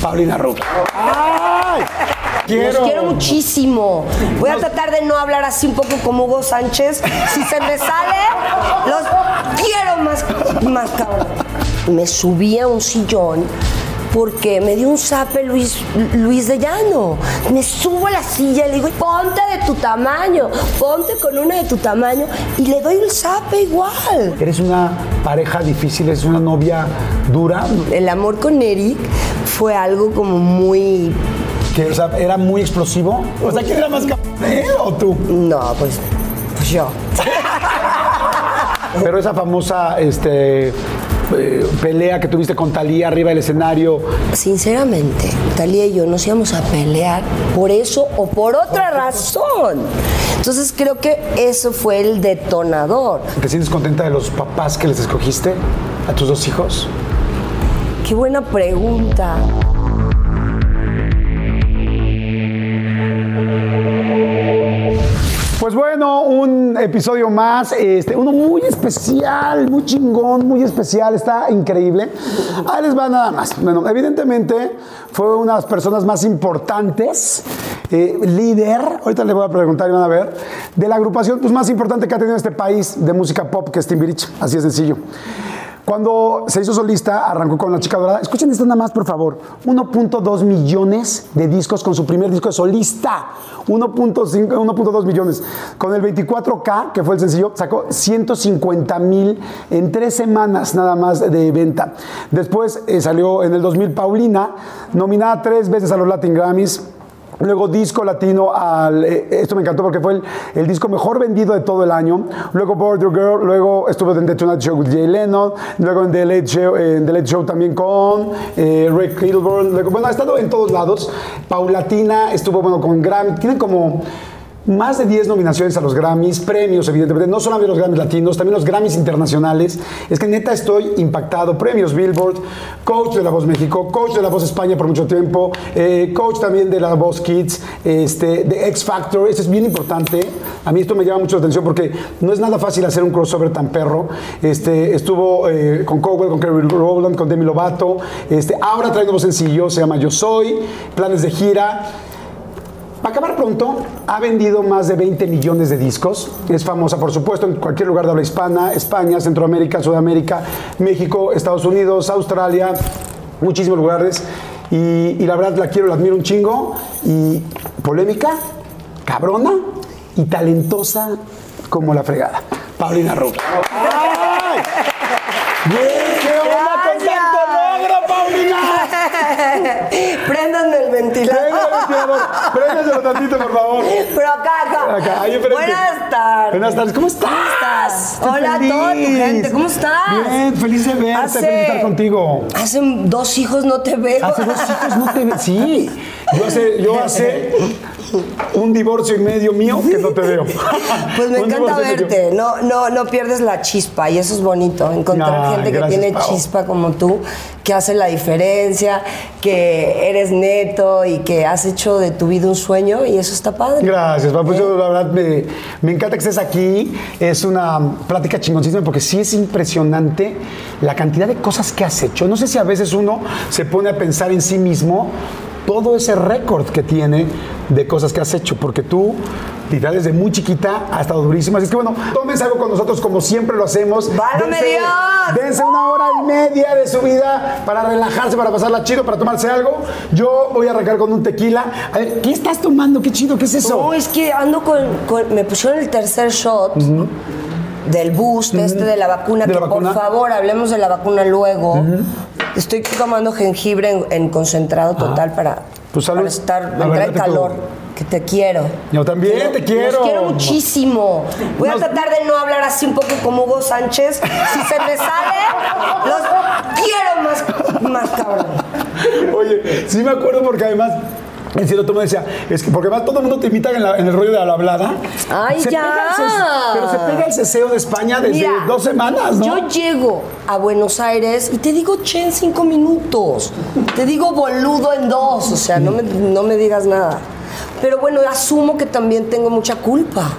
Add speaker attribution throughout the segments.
Speaker 1: Paulina Rubio. ¡Ay!
Speaker 2: Los quiero muchísimo. Voy a tratar de no hablar así un poco como Hugo Sánchez. Si se me sale, los quiero más, más cabrón. Me subí a un sillón porque me dio un zape Luis, Luis de Llano. Me subo a la silla y le digo, ponte de tu tamaño, ponte con una de tu tamaño y le doy el zape igual.
Speaker 1: Eres una pareja difícil, es una novia dura.
Speaker 2: El amor con Eric fue algo como muy
Speaker 1: o sea, era muy explosivo. O sea, ¿quién era más cabrón, o tú?
Speaker 2: No, pues, pues yo.
Speaker 1: Pero esa famosa este, eh, pelea que tuviste con Talía arriba del escenario.
Speaker 2: Sinceramente, Talía y yo nos íbamos a pelear por eso o por otra razón. Entonces creo que eso fue el detonador.
Speaker 1: ¿Te sientes contenta de los papás que les escogiste a tus dos hijos?
Speaker 2: Qué buena pregunta.
Speaker 1: Pues bueno, un episodio más, este, uno muy especial, muy chingón, muy especial, está increíble. Ahí les va nada más. Bueno, evidentemente fue una de las personas más importantes, eh, líder, ahorita les voy a preguntar y van a ver, de la agrupación pues, más importante que ha tenido este país de música pop, que es Timbirich, así de sencillo. Cuando se hizo solista, arrancó con La Chica Dorada. Escuchen esto nada más, por favor. 1.2 millones de discos con su primer disco de solista. 1.2 millones. Con el 24K, que fue el sencillo, sacó 150 mil en tres semanas nada más de venta. Después eh, salió en el 2000 Paulina, nominada tres veces a los Latin Grammys Luego disco latino, al, eh, esto me encantó porque fue el, disco mejor vendido de todo el año. Luego Border Girl, luego estuvo en The Tonight Show con Jay Lennon, luego en The Late Show, en The Late Show también con eh, Rick Kilburn. Luego, bueno, ha estado en todos lados. Paulatina estuvo bueno con Grammy. Tiene como más de 10 nominaciones a los Grammys, premios, evidentemente, no solamente los Grammys latinos, también los Grammys internacionales. Es que neta estoy impactado. Premios Billboard, coach de La Voz México, coach de La Voz España por mucho tiempo, eh, coach también de La Voz Kids, este, de X Factor. Esto es bien importante. A mí esto me llama mucho la atención porque no es nada fácil hacer un crossover tan perro. Este, estuvo eh, con Cowell, con Kerry Rowland, con Demi Lovato. Este, ahora trae nuevo sencillo, se llama Yo Soy, planes de gira. Para acabar pronto, ha vendido más de 20 millones de discos. Es famosa, por supuesto, en cualquier lugar de habla hispana, España, Centroamérica, Sudamérica, México, Estados Unidos, Australia, muchísimos lugares. Y, y la verdad la quiero, la admiro un chingo. Y polémica, cabrona y talentosa como la fregada. Paulina Rubio. ¡Ay! ¡Qué onda con tanto logro, Paulina!
Speaker 2: Prendan el ventilador.
Speaker 1: Préndaselo tantito, por favor.
Speaker 2: Pero acá, acá.
Speaker 1: Acá, ahí.
Speaker 2: Buenas tardes.
Speaker 1: Buenas tardes, ¿cómo estás?
Speaker 2: ¿Cómo estás?
Speaker 1: Estoy
Speaker 2: Hola a toda tu
Speaker 1: feliz.
Speaker 2: gente, ¿cómo estás?
Speaker 1: Bien, feliz de verte,
Speaker 2: Hace-
Speaker 1: feliz de estar contigo.
Speaker 2: Hace dos hijos no te veo.
Speaker 1: Hace dos hijos no te veo. Sí. Yo hace, yo hace un divorcio y medio mío que no te veo.
Speaker 2: Pues me encanta verte, no, no, no pierdes la chispa y eso es bonito, encontrar
Speaker 1: Ay,
Speaker 2: gente que tiene
Speaker 1: Pau.
Speaker 2: chispa como tú, que hace la diferencia, que eres neto y que has hecho de tu vida un sueño y eso está padre.
Speaker 1: Gracias, Pau. Pues yo la verdad me, me encanta que estés aquí. Es una plática chingoncísima porque sí es impresionante la cantidad de cosas que has hecho. No sé si a veces uno se pone a pensar en sí mismo todo ese récord que tiene de cosas que has hecho, porque tú, literal, desde muy chiquita ha estado durísima. Así es que bueno, tómense algo con nosotros como siempre lo hacemos.
Speaker 2: ¡Válgame
Speaker 1: Dense-
Speaker 2: Dios!
Speaker 1: Dense una hora y media de su vida para relajarse, para pasarla chido, para tomarse algo. Yo voy a arrancar con un tequila. A ver, ¿qué estás tomando? Qué chido, ¿qué es eso?
Speaker 2: No, es que ando con, con- Me pusieron el tercer shot del boost, este de la vacuna,
Speaker 1: De la
Speaker 2: que
Speaker 1: vacuna.
Speaker 2: por favor hablemos de la vacuna luego. Estoy tomando jengibre en, en concentrado total para,
Speaker 1: Pues
Speaker 2: para estar. Me trae calor. Que te quiero.
Speaker 1: Yo también te quiero.
Speaker 2: Los quiero muchísimo. Voy
Speaker 1: Nos-
Speaker 2: a tratar de no hablar así un poco como Hugo Sánchez. Si se me sale, los quiero más, más cabrón.
Speaker 1: Oye, sí me acuerdo porque además. En cierto tomo decía, es que porque además todo el mundo te imita en, la- en el rollo de la hablada.
Speaker 2: Ay,
Speaker 1: Se
Speaker 2: ya.
Speaker 1: pero se pega el ceseo de España desde
Speaker 2: Mira,
Speaker 1: dos semanas, ¿no?
Speaker 2: Yo llego a Buenos Aires y te digo che en cinco minutos. Te digo boludo en dos. O sea, no me, no me digas nada. Pero bueno, asumo que también tengo mucha culpa.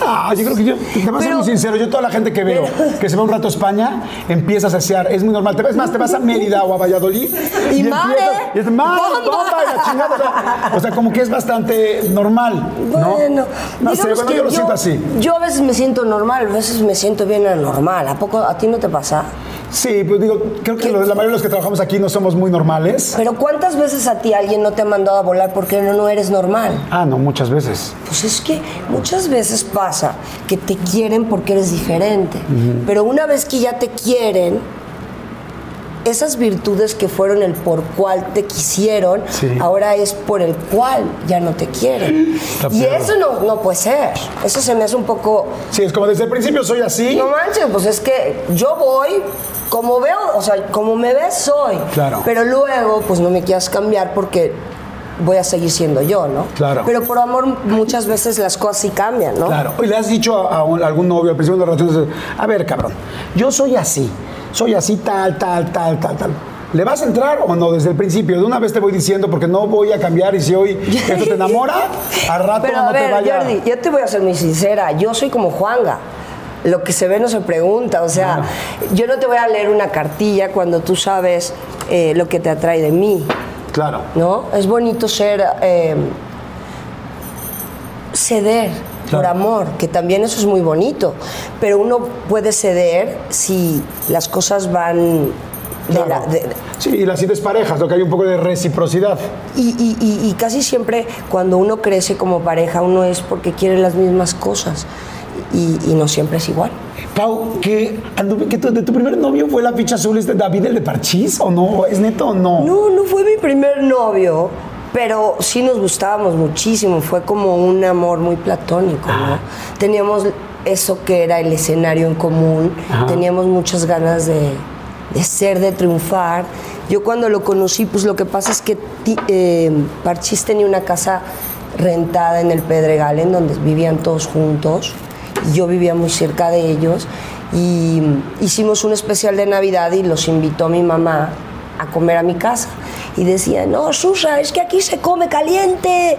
Speaker 1: Ah, yo creo que yo, te voy a ser muy sincero, yo toda la gente que veo que se va un rato a España, empieza a saciar, es muy normal. Te ves más, te vas a Mérida o a Valladolid
Speaker 2: Y mare,
Speaker 1: empiezas- y es mare,
Speaker 2: bomba.
Speaker 1: bomba, y la chingada, o sea, o sea, como que es bastante normal, ¿no?
Speaker 2: Bueno,
Speaker 1: no sé,
Speaker 2: digamos
Speaker 1: bueno, yo lo siento así.
Speaker 2: Yo a veces me siento normal, a veces me siento bien anormal. ¿A poco a ti no te pasa?
Speaker 1: Sí, pues digo, creo que
Speaker 2: ¿Qué?
Speaker 1: lo- la mayoría de los que trabajamos aquí no somos muy normales.
Speaker 2: Pero ¿cuántas veces a ti alguien no te ha mandado a volar porque no, no eres normal?
Speaker 1: Ah, no, muchas veces.
Speaker 2: Pues es que muchas veces pasa que te quieren porque eres diferente. Pero una vez que ya te quieren, esas virtudes que fueron el por cual te quisieron,
Speaker 1: Sí.
Speaker 2: ahora es por el cual ya no te quieren.
Speaker 1: Está
Speaker 2: y
Speaker 1: perro.
Speaker 2: eso no, no puede ser. Eso se me hace un poco...
Speaker 1: Sí, es como desde el principio soy así.
Speaker 2: No manches, pues es que yo voy como veo, o sea, como me ves soy.
Speaker 1: Claro.
Speaker 2: Pero luego, pues no me quieras cambiar porque voy a seguir siendo yo, ¿no?
Speaker 1: Claro.
Speaker 2: Pero por amor muchas veces las cosas sí cambian, ¿no?
Speaker 1: Claro. Y le has dicho a, a un- a algún novio al principio de las relaciones, a ver, cabrón, yo soy así, soy así tal, tal, tal, tal, tal. ¿Le vas a entrar o no desde el principio? De una vez te voy diciendo porque no voy a cambiar y si hoy esto te enamora, al rato
Speaker 2: Pero
Speaker 1: no
Speaker 2: a ver,
Speaker 1: te vaya.
Speaker 2: Jordi, yo te voy a ser muy sincera. Yo soy como Juanga. Lo que se ve no se pregunta. O sea, yo no te voy a leer una cartilla cuando tú sabes eh, lo que te atrae de mí.
Speaker 1: Claro.
Speaker 2: ¿no? Es bonito ser eh, ceder por amor, que también eso es muy bonito, pero uno puede ceder si las cosas van de
Speaker 1: Claro.
Speaker 2: la- de-
Speaker 1: Sí, y las sientes parejas, lo que hay un poco de reciprocidad.
Speaker 2: y, y- y- y casi siempre cuando uno crece como pareja, uno es porque quiere las mismas cosas y, y no siempre es igual.
Speaker 1: Pau, que, tu, de tu primer novio fue la ficha azul este David el de Parchís o no? ¿Es neto o no?
Speaker 2: No, no fue mi primer novio, pero sí nos gustábamos muchísimo. Fue como un amor muy platónico, ¿no? Teníamos eso que era el escenario en común,
Speaker 1: Ajá.
Speaker 2: teníamos muchas ganas de, de ser, de triunfar. Yo cuando lo conocí, pues lo que pasa es que eh, Parchís tenía una casa rentada en el Pedregal, en donde vivían todos juntos. Yo vivía muy cerca de ellos y hicimos un especial de Navidad y los invitó mi mamá a comer a mi casa. Y decía, no, Susa, es que aquí se come caliente.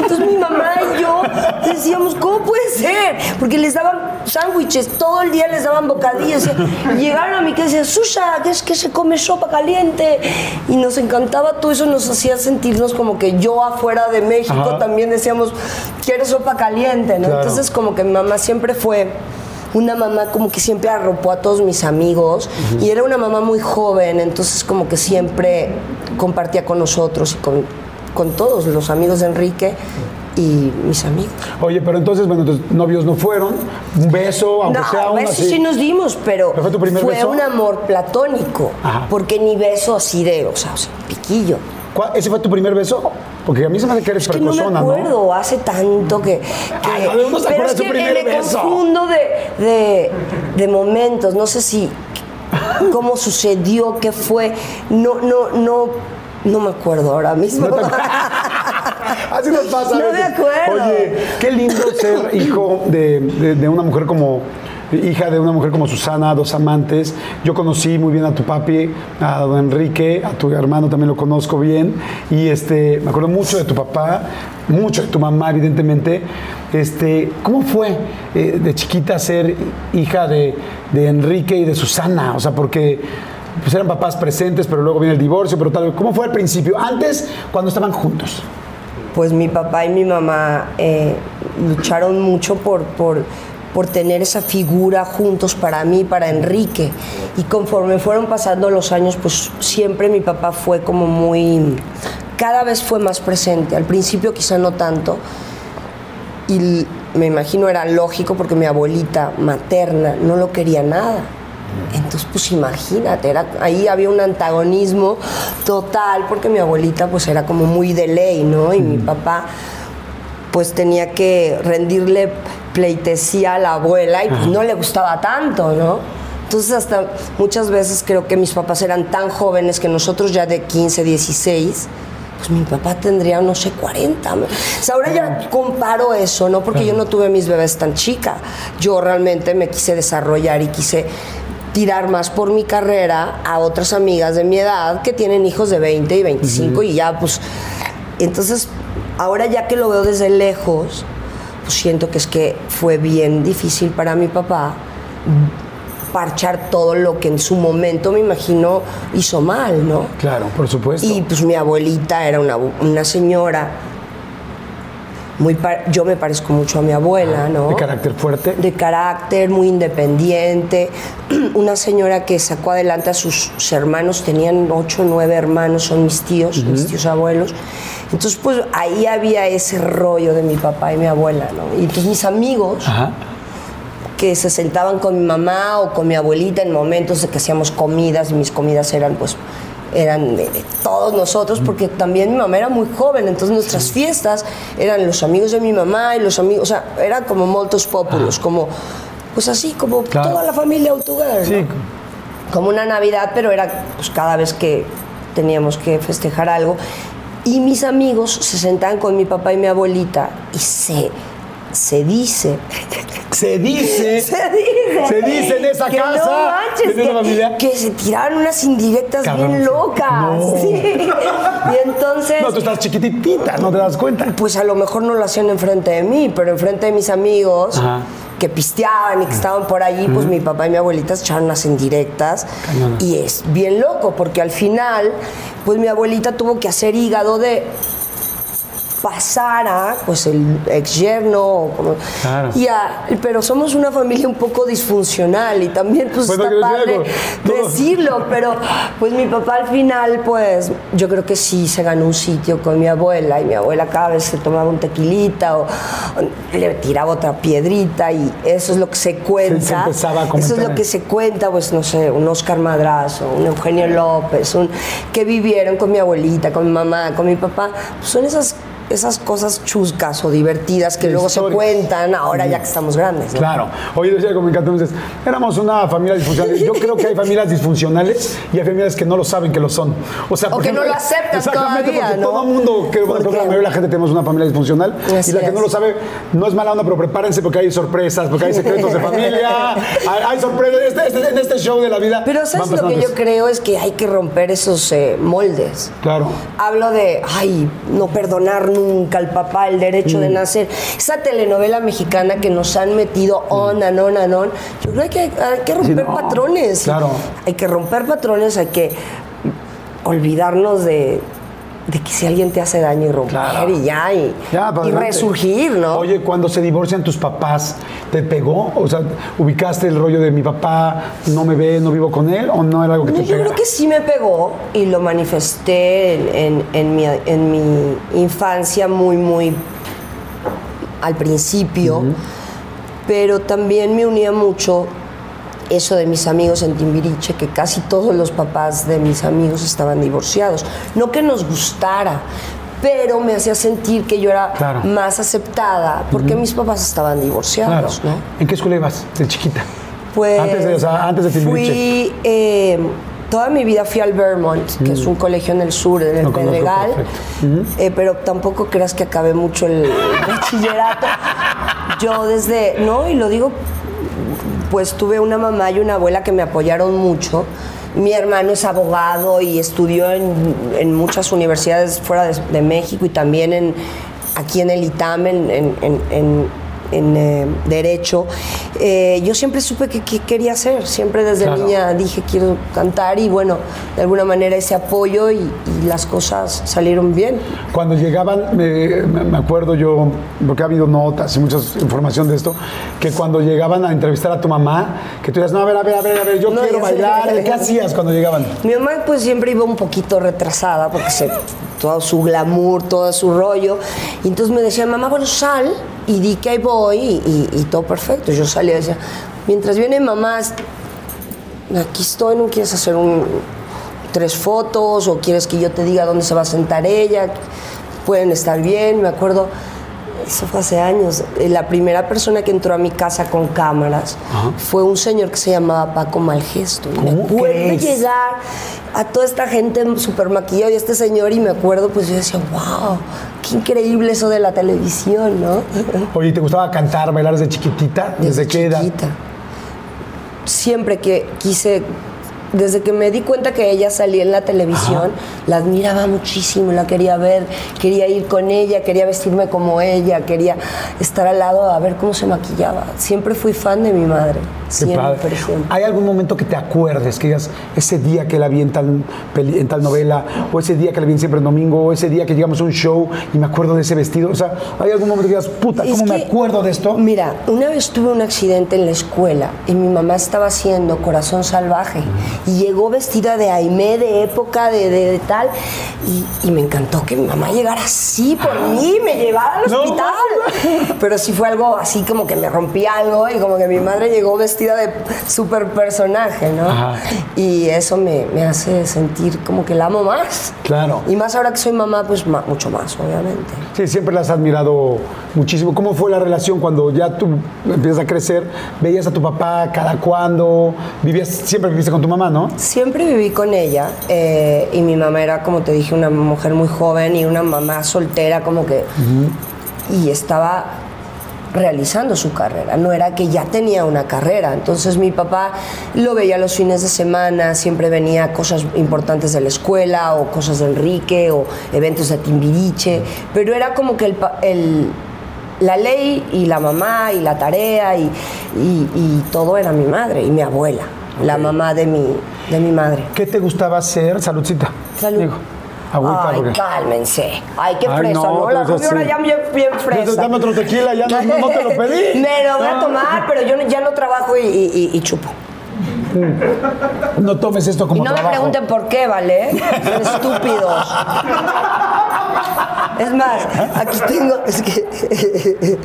Speaker 2: Entonces mi mamá y yo decíamos, ¿cómo puede ser? Porque les daban sándwiches, todo el día les daban bocadillos. Y llegaron a mi casa y decían, Susa, que es que se come sopa caliente. Y nos encantaba todo eso, nos hacía sentirnos como que yo afuera de México
Speaker 1: Ajá.
Speaker 2: también decíamos, quiero sopa caliente, ¿no?
Speaker 1: Claro.
Speaker 2: Entonces como que mi mamá siempre fue una mamá como que siempre arropó a todos mis amigos y era una mamá muy joven, entonces como que siempre compartía con nosotros y con, con todos los amigos de Enrique y mis amigos.
Speaker 1: Oye, pero entonces, bueno, tus novios no fueron. Un beso, aunque
Speaker 2: no,
Speaker 1: sea uno
Speaker 2: besos
Speaker 1: así.
Speaker 2: sí nos dimos, pero,
Speaker 1: ¿Pero fue tu primer beso?
Speaker 2: un amor platónico,
Speaker 1: Ajá.
Speaker 2: porque ni beso así de, o sea, o sea, piquillo.
Speaker 1: ¿Cuál- ¿Ese fue tu primer beso? Porque a mí se me hace que eres
Speaker 2: Es que no me
Speaker 1: precozona, ¿no?
Speaker 2: acuerdo, hace tanto que. que-
Speaker 1: Ay, no,
Speaker 2: pero es que me
Speaker 1: beso.
Speaker 2: confundo de, de, de momentos, no sé si. cómo sucedió, qué fue. No, no, no. No me acuerdo ahora mismo.
Speaker 1: No te acuerdas. Así nos pasa.
Speaker 2: No me acuerdo.
Speaker 1: Oye, qué lindo ser hijo de, de- de una mujer como. Hija de una mujer como Susana, dos amantes. Yo conocí muy bien a tu papi, a don Enrique, a tu hermano también lo conozco bien. Y este, me acuerdo mucho de tu papá, mucho de tu mamá, evidentemente. Este, ¿Cómo fue eh, de chiquita ser hija de, de Enrique y de Susana? O sea, porque pues eran papás presentes, pero luego viene el divorcio, pero tal. ¿Cómo fue al principio? Antes, cuando estaban juntos.
Speaker 2: Pues mi papá y mi mamá eh, lucharon mucho por, por, por tener esa figura juntos para mí, para Enrique. Y conforme fueron pasando los años, pues siempre mi papá fue como muy... Cada vez fue más presente. Al principio quizá no tanto. Y me imagino era lógico porque mi abuelita materna no lo quería nada. Entonces, pues imagínate, era, ahí había un antagonismo total porque mi abuelita pues era como muy de ley, ¿no? Y mi papá pues tenía que rendirle pleitesía a la abuela y pues no le gustaba tanto, ¿no? Entonces hasta muchas veces creo que mis papás eran tan jóvenes que nosotros ya de 15, 16, pues mi papá tendría, no sé, 40. O sea, ahora ya comparo eso, ¿no? Porque yo no tuve mis bebés tan chica. Yo realmente me quise desarrollar y quise tirar más por mi carrera a otras amigas de mi edad que tienen hijos de 20 y 25 y ya pues entonces ahora ya que lo veo desde lejos pues siento que es que fue bien difícil para mi papá parchar todo lo que en su momento me imagino hizo mal, ¿no?
Speaker 1: Claro, por supuesto.
Speaker 2: Y pues mi abuelita era una, una señora muy yo me parezco mucho a mi abuela, ¿no?
Speaker 1: De carácter fuerte.
Speaker 2: de carácter, muy independiente, una señora que sacó adelante a sus, hermanos, tenían ocho o nueve hermanos, son mis tíos, mis tíos abuelos. Entonces, pues ahí había ese rollo de mi papá y mi abuela, ¿no? Y entonces mis amigos
Speaker 1: Ajá.
Speaker 2: que se sentaban con mi mamá o con mi abuelita en momentos de que hacíamos comidas y mis comidas eran pues eran de, de todos nosotros porque también mi mamá era muy joven entonces nuestras fiestas eran los amigos de mi mamá y los amigos o sea era como moltos populos como pues así como
Speaker 1: Claro.
Speaker 2: toda la familia ¿no?
Speaker 1: Sí.
Speaker 2: como una Navidad, pero era pues, cada vez que teníamos que festejar algo. Y mis amigos se sentaban con mi papá y mi abuelita y se, se dice.
Speaker 1: Se dice.
Speaker 2: Se dice.
Speaker 1: Se dice en esa
Speaker 2: que
Speaker 1: casa,
Speaker 2: No manches,
Speaker 1: en esa
Speaker 2: que,
Speaker 1: familia.
Speaker 2: que se tiraron unas indirectas
Speaker 1: Cabrón,
Speaker 2: bien locas.
Speaker 1: No.
Speaker 2: Sí. Y entonces.
Speaker 1: No, tú estás chiquititita, no te das cuenta.
Speaker 2: Pues a lo mejor no lo hacían enfrente de mí, pero enfrente de mis amigos
Speaker 1: Ajá.
Speaker 2: que pisteaban y que estaban por allí, pues mi papá y mi abuelita se echaron las indirectas. Y es bien loco, porque al final, pues mi abuelita tuvo que hacer hígado de pasara pues el ex yerno o como-
Speaker 1: Claro.
Speaker 2: y a- pero somos una familia un poco disfuncional y también pues
Speaker 1: Bueno,
Speaker 2: está padre decirlo pero pues mi papá al final pues yo creo que sí se ganó un sitio con mi abuela y mi abuela cada vez se tomaba un tequilita o, o le tiraba otra piedrita y eso es lo que se cuenta.
Speaker 1: a
Speaker 2: eso es lo que se cuenta pues no sé un Oscar Madrazo un Eugenio López un que vivieron con mi abuelita con mi mamá con mi papá. Pues son esas esas cosas chuscas o divertidas que luego se cuentan ahora ya que estamos grandes ¿no?
Speaker 1: Claro. Oye, decía como dices, éramos una familia disfuncional. Yo creo que hay familias disfuncionales y hay familias que no lo saben que lo son. O sea,
Speaker 2: O
Speaker 1: por
Speaker 2: que no lo aceptan
Speaker 1: Exactamente,
Speaker 2: todavía,
Speaker 1: porque
Speaker 2: ¿no?
Speaker 1: todo el mundo, que bueno, creo que la
Speaker 2: Porque-
Speaker 1: mayoría de la gente tenemos una familia disfuncional
Speaker 2: Así
Speaker 1: y la que
Speaker 2: es.
Speaker 1: no lo sabe no es mala onda, pero prepárense porque hay sorpresas, porque hay secretos de familia, hay, hay sorpresas. Este- este- en este show de la vida.
Speaker 2: Pero ¿sabes lo que yo creo? Es que hay que romper esos eh, moldes.
Speaker 1: Claro.
Speaker 2: Hablo de, ay, no perdonar nunca al papá el derecho
Speaker 1: Mm.
Speaker 2: de nacer. Esa telenovela mexicana que nos han metido on and on and on. Yo creo que hay, hay que romper
Speaker 1: no,
Speaker 2: patrones.
Speaker 1: claro.
Speaker 2: Hay que romper patrones, hay que olvidarnos de, de que si alguien te hace daño y romper
Speaker 1: Claro.
Speaker 2: y ya, y,
Speaker 1: Ya,
Speaker 2: resurgir, ¿no?
Speaker 1: Oye, cuando se divorcian tus papás, ¿te pegó? O sea, ¿ubicaste el rollo de mi papá no me ve, no vivo con él? ¿O no era algo que
Speaker 2: No,
Speaker 1: te
Speaker 2: yo
Speaker 1: pegara?
Speaker 2: creo que sí me pegó y lo manifesté en, en- en mi, en mi infancia muy, muy al principio, pero también me unía mucho eso de mis amigos en Timbiriche, que casi todos los papás de mis amigos estaban divorciados. No que nos gustara, pero me hacía sentir que yo era
Speaker 1: Claro.
Speaker 2: más aceptada porque mis papás estaban
Speaker 1: Claro.
Speaker 2: divorciados, ¿no?
Speaker 1: ¿En qué escuela ibas de chiquita?
Speaker 2: Pues
Speaker 1: Antes de, o sea, antes de Timbiriche.
Speaker 2: Fui, eh, toda mi vida fui al Vermont, que es un colegio en el sur, en el
Speaker 1: conozco
Speaker 2: Pedregal. Eh, pero tampoco creas que acabé mucho el bachillerato. Yo desde, no, y lo digo, pues tuve una mamá y una abuela que me apoyaron mucho. Mi hermano es abogado y estudió en, en muchas universidades fuera de, México y también en, aquí en el ITAM, en, en- en- eh, Derecho. Eh, yo siempre supe que, que quería hacer, siempre desde
Speaker 1: Claro.
Speaker 2: niña dije quiero cantar y bueno, de alguna manera ese apoyo y, y las cosas salieron bien.
Speaker 1: Cuando llegaban, me, me- acuerdo yo, porque ha habido notas y mucha información de esto, que cuando llegaban a entrevistar a tu mamá, que tú dices, no, a ver, a ver, a ver, a ver, yo
Speaker 2: No,
Speaker 1: quiero bailar. ¿Qué hacías cuando llegaban?
Speaker 2: Mi mamá pues siempre iba un poquito retrasada porque se, todo su glamour, todo su rollo. Y entonces me decía, mamá, bueno, sal y di que ahí voy y, y- y todo perfecto. Yo salía y decía, mientras viene mamá, aquí estoy, ¿no quieres hacer un, tres fotos o quieres que yo te diga dónde se va a sentar ella? Pueden estar bien, me acuerdo. Eso fue hace años. Eh, La primera persona que entró a mi casa con cámaras fue un señor que se llamaba Paco Malgesto. Me
Speaker 1: ¿Cómo
Speaker 2: acuerdo
Speaker 1: crees?
Speaker 2: llegar a toda esta gente súper maquillada y este señor y me acuerdo, pues yo decía, wow, qué increíble eso de la televisión, ¿no?
Speaker 1: Oye, ¿te gustaba cantar, bailar desde chiquitita? ¿Desde, qué edad?
Speaker 2: chiquita. Siempre que quise desde que me di cuenta que ella salía en la televisión, la admiraba muchísimo, la quería ver, quería ir con ella, quería vestirme como ella, quería estar al lado a ver cómo se maquillaba. Siempre fui fan de mi madre. Siempre, siempre.
Speaker 1: ¿Hay algún momento que te acuerdes, que digas, ese día que la vi en tal, peli- en tal novela, o ese día que la vi en siempre en domingo, o ese día que llegamos a un show y me acuerdo de ese vestido? O sea, ¿hay algún momento que digas, puta,
Speaker 2: Es
Speaker 1: ¿cómo me acuerdo de esto?
Speaker 2: Mira, una vez tuve un accidente en la escuela y mi mamá estaba haciendo Corazón Salvaje y llegó vestida de Aimé de época de, de- de tal y, y me encantó que mi mamá llegara así por mí, me llevara al
Speaker 1: No
Speaker 2: hospital. Pero sí fue algo así como que me rompí algo y como que mi madre llegó vestida de super personaje, ¿no?
Speaker 1: Ajá.
Speaker 2: Y eso me, me hace sentir como que la amo más.
Speaker 1: Claro.
Speaker 2: Y más ahora que soy mamá, pues mucho más, obviamente.
Speaker 1: Sí, siempre la has admirado muchísimo. ¿Cómo fue la relación cuando ya tú empiezas a crecer? ¿Veías a tu papá cada cuándo? ¿Vivías, siempre viviste con tu mamá, no?
Speaker 2: Siempre viví con ella eh, y mi mamá era, como te dije, una mujer muy joven y una mamá soltera como que... Y estaba realizando su carrera, no era que ya tenía una carrera. Entonces mi papá lo veía los fines de semana, siempre venía cosas importantes de la escuela o cosas de Enrique o eventos de Timbiriche, pero era como que el, la ley y la mamá y la tarea y, y- y todo era mi madre y mi abuela, la mamá de mi, de mi madre.
Speaker 1: ¿Qué te gustaba hacer? Saludcita.
Speaker 2: Salud.
Speaker 1: Digo, agüita,
Speaker 2: Ay,
Speaker 1: porque-
Speaker 2: cálmense. Ay, qué
Speaker 1: Ay,
Speaker 2: fresa,
Speaker 1: no,
Speaker 2: ¿no? La ahora
Speaker 1: así.
Speaker 2: ya bien, bien fresa.
Speaker 1: Dame otro tequila, ya no- te lo pedí.
Speaker 2: Me lo voy a tomar, pero yo ya no trabajo y, y- y- y chupo.
Speaker 1: No tomes esto como
Speaker 2: y no
Speaker 1: trabajo.
Speaker 2: me pregunten por qué, ¿vale? Son estúpidos. Es más, aquí tengo, es que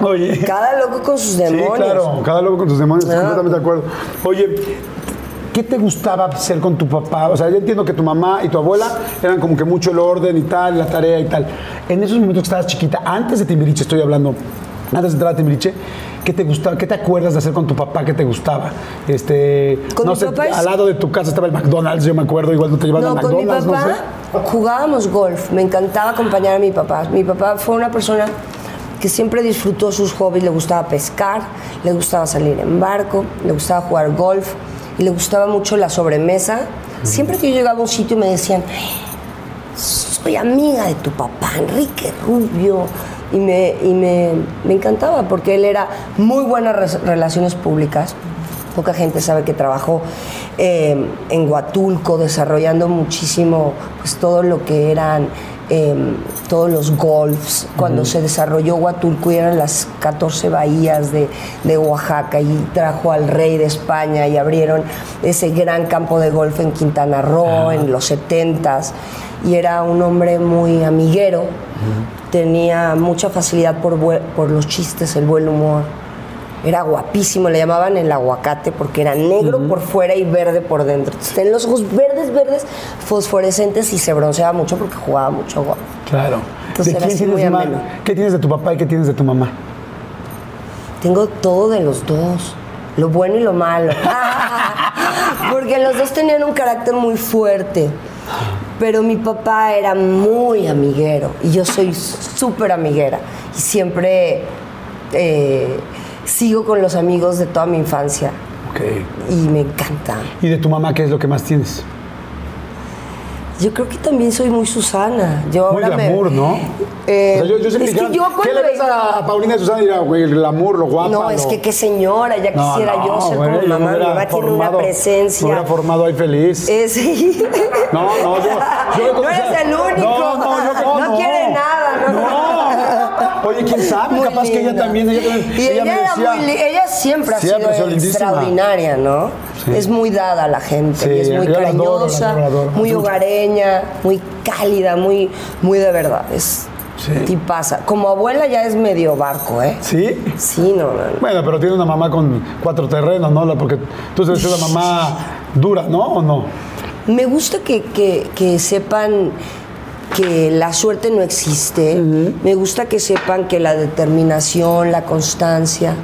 Speaker 1: Oye.
Speaker 2: cada loco con sus
Speaker 1: Sí,
Speaker 2: demonios.
Speaker 1: claro, cada loco con tus demonios, estoy
Speaker 2: Ah.
Speaker 1: completamente de acuerdo. Oye, ¿qué te gustaba hacer con tu papá? O sea, yo entiendo que tu mamá y tu abuela eran como que mucho el orden y tal, la tarea y tal. En esos momentos que estabas chiquita, antes de Timbiriche estoy hablando, antes de entrar a Timbiriche, ¿qué te gustaba? ¿Qué te acuerdas de hacer con tu papá? ¿Qué te gustaba? Este,
Speaker 2: Con
Speaker 1: no
Speaker 2: mi
Speaker 1: sé,
Speaker 2: papá
Speaker 1: al lado de tu casa estaba el McDonald's, yo me acuerdo, igual no te llevaban
Speaker 2: No,
Speaker 1: al
Speaker 2: con mi
Speaker 1: McDonald's,
Speaker 2: papá
Speaker 1: no sé.
Speaker 2: jugábamos golf. Me encantaba acompañar a mi papá. Mi papá fue una persona que siempre disfrutó sus hobbies. Le gustaba pescar, le gustaba salir en barco, le gustaba jugar golf y le gustaba mucho la sobremesa. Siempre que yo llegaba a un sitio me decían, soy amiga de tu papá, Enrique Rubio. Y me, y me, me encantaba porque él era muy buenas relaciones públicas. Poca gente sabe que trabajó eh, en Huatulco desarrollando muchísimo pues, todo lo que eran eh, todos los golfs. Cuando se desarrolló Huatulco y eran las 14 bahías de, de Oaxaca y trajo al rey de España y abrieron ese gran campo de golf en Quintana Roo en los 70s. Y era un hombre muy amiguero, tenía mucha facilidad por, por los chistes, el buen humor. Era guapísimo, le llamaban el aguacate porque era negro por fuera y verde por dentro. Entonces, tenía los ojos verdes, verdes, fosforescentes y se bronceaba mucho porque jugaba mucho golf.
Speaker 1: Claro.
Speaker 2: Entonces
Speaker 1: ¿De quién
Speaker 2: muy
Speaker 1: tienes
Speaker 2: ameno.
Speaker 1: ¿Qué tienes de tu papá y qué tienes de tu mamá?
Speaker 2: Tengo todo de los dos, lo bueno y lo malo. Porque los dos tenían un carácter muy fuerte. Pero mi papá era muy amiguero y yo soy súper amiguera. Y siempre eh, sigo con los amigos de toda mi infancia y me encanta.
Speaker 1: ¿Y de tu mamá qué es lo que más tienes?
Speaker 2: Yo creo que también soy muy Susana. Yo
Speaker 1: Muy
Speaker 2: ahora me-
Speaker 1: ¿no?
Speaker 2: Eh,
Speaker 1: O sea, yo, yo siempre
Speaker 2: es que yo
Speaker 1: ¿qué le ves a, Paulina y Susana? Y dirá, güey, el glamour, lo guapa.
Speaker 2: No, es
Speaker 1: lo-
Speaker 2: que qué señora, ya
Speaker 1: No,
Speaker 2: quisiera
Speaker 1: no,
Speaker 2: yo ser
Speaker 1: güey,
Speaker 2: como mamá. Mi mamá tiene una presencia.
Speaker 1: Me hubiera formado ahí feliz.
Speaker 2: Eh, sí.
Speaker 1: No, no, yo. yo
Speaker 2: No eres el único.
Speaker 1: No, no, yo no.
Speaker 2: No ¿no?
Speaker 1: No. Oye, quién sabe,
Speaker 2: Muy
Speaker 1: capaz que ella también. Ella, también-
Speaker 2: Y ella,
Speaker 1: me
Speaker 2: era
Speaker 1: decía,
Speaker 2: muy li- ella siempre ha
Speaker 1: Siempre ha sido
Speaker 2: extraordinaria, ¿no? Es muy dada a la gente,
Speaker 1: Sí,
Speaker 2: y es muy
Speaker 1: la
Speaker 2: cariñosa,
Speaker 1: la adoro, la adoro.
Speaker 2: muy
Speaker 1: Mucho.
Speaker 2: hogareña, muy cálida, muy, muy de verdad. Es
Speaker 1: Sí.
Speaker 2: tipaza. Como abuela ya es medio barco, ¿eh?
Speaker 1: ¿Sí?
Speaker 2: Sí, no, no, no.
Speaker 1: Bueno, pero tiene una mamá con cuatro terrenos, ¿no? La- Porque tú debes ser una mamá dura, ¿no? ¿O no?
Speaker 2: Me gusta que, que- que sepan que la suerte no existe. Me gusta que sepan que la determinación, la constancia,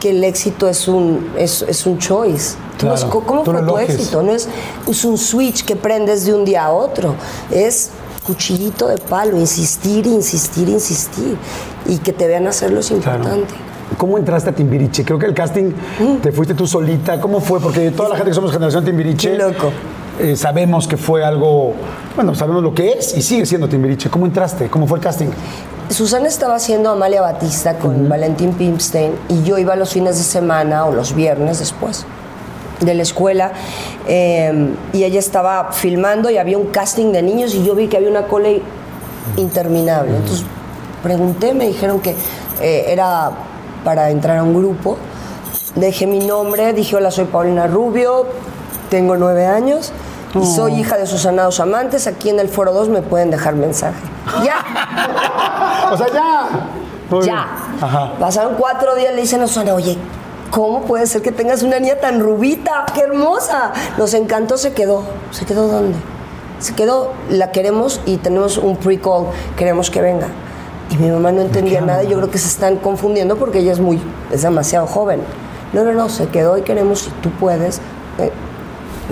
Speaker 2: que el éxito es un, es, es un choice. Tú no es-
Speaker 1: Claro,
Speaker 2: ¿Cómo fue tu éxito? No es, es un switch que prendes de un día a otro. Es cuchillito de palo, insistir, insistir, insistir. Y que te vean hacerlo es importante.
Speaker 1: ¿Cómo entraste a Timbiriche? Creo que el casting te fuiste tú solita. ¿Cómo fue? Porque toda la gente que somos generación Timbiriche.
Speaker 2: Qué loco.
Speaker 1: eh, sabemos que fue algo. Bueno, sabemos lo que es y sigue siendo Timbiriche. ¿Cómo entraste? ¿Cómo fue el casting?
Speaker 2: Susana estaba haciendo Amalia Batista con Valentín Pimstein y yo iba los fines de semana o los viernes después de la escuela eh, y ella estaba filmando y había un casting de niños y yo vi que había una cola interminable. Entonces pregunté, me dijeron que eh, era para entrar a un grupo. Dejé mi nombre, dije hola, soy Paulina Rubio, tengo nueve años y soy hija de Susana Dos Amantes. Aquí en el Foro 2 me pueden dejar mensaje. Ya.
Speaker 1: O sea, ya. Muy.
Speaker 2: Ya.
Speaker 1: Ajá.
Speaker 2: Pasaron cuatro días, le dicen a Susana, oye, ¿cómo puede ser que tengas una niña tan rubita? ¡Qué hermosa! Nos encantó, se quedó. ¿Se quedó dónde? Se quedó, la queremos y tenemos un pre-call, queremos que venga. Y mi mamá no entendía nada, yo creo que se están confundiendo porque ella es muy, es demasiado joven. No, no, no, se quedó y queremos, si tú puedes. Eh,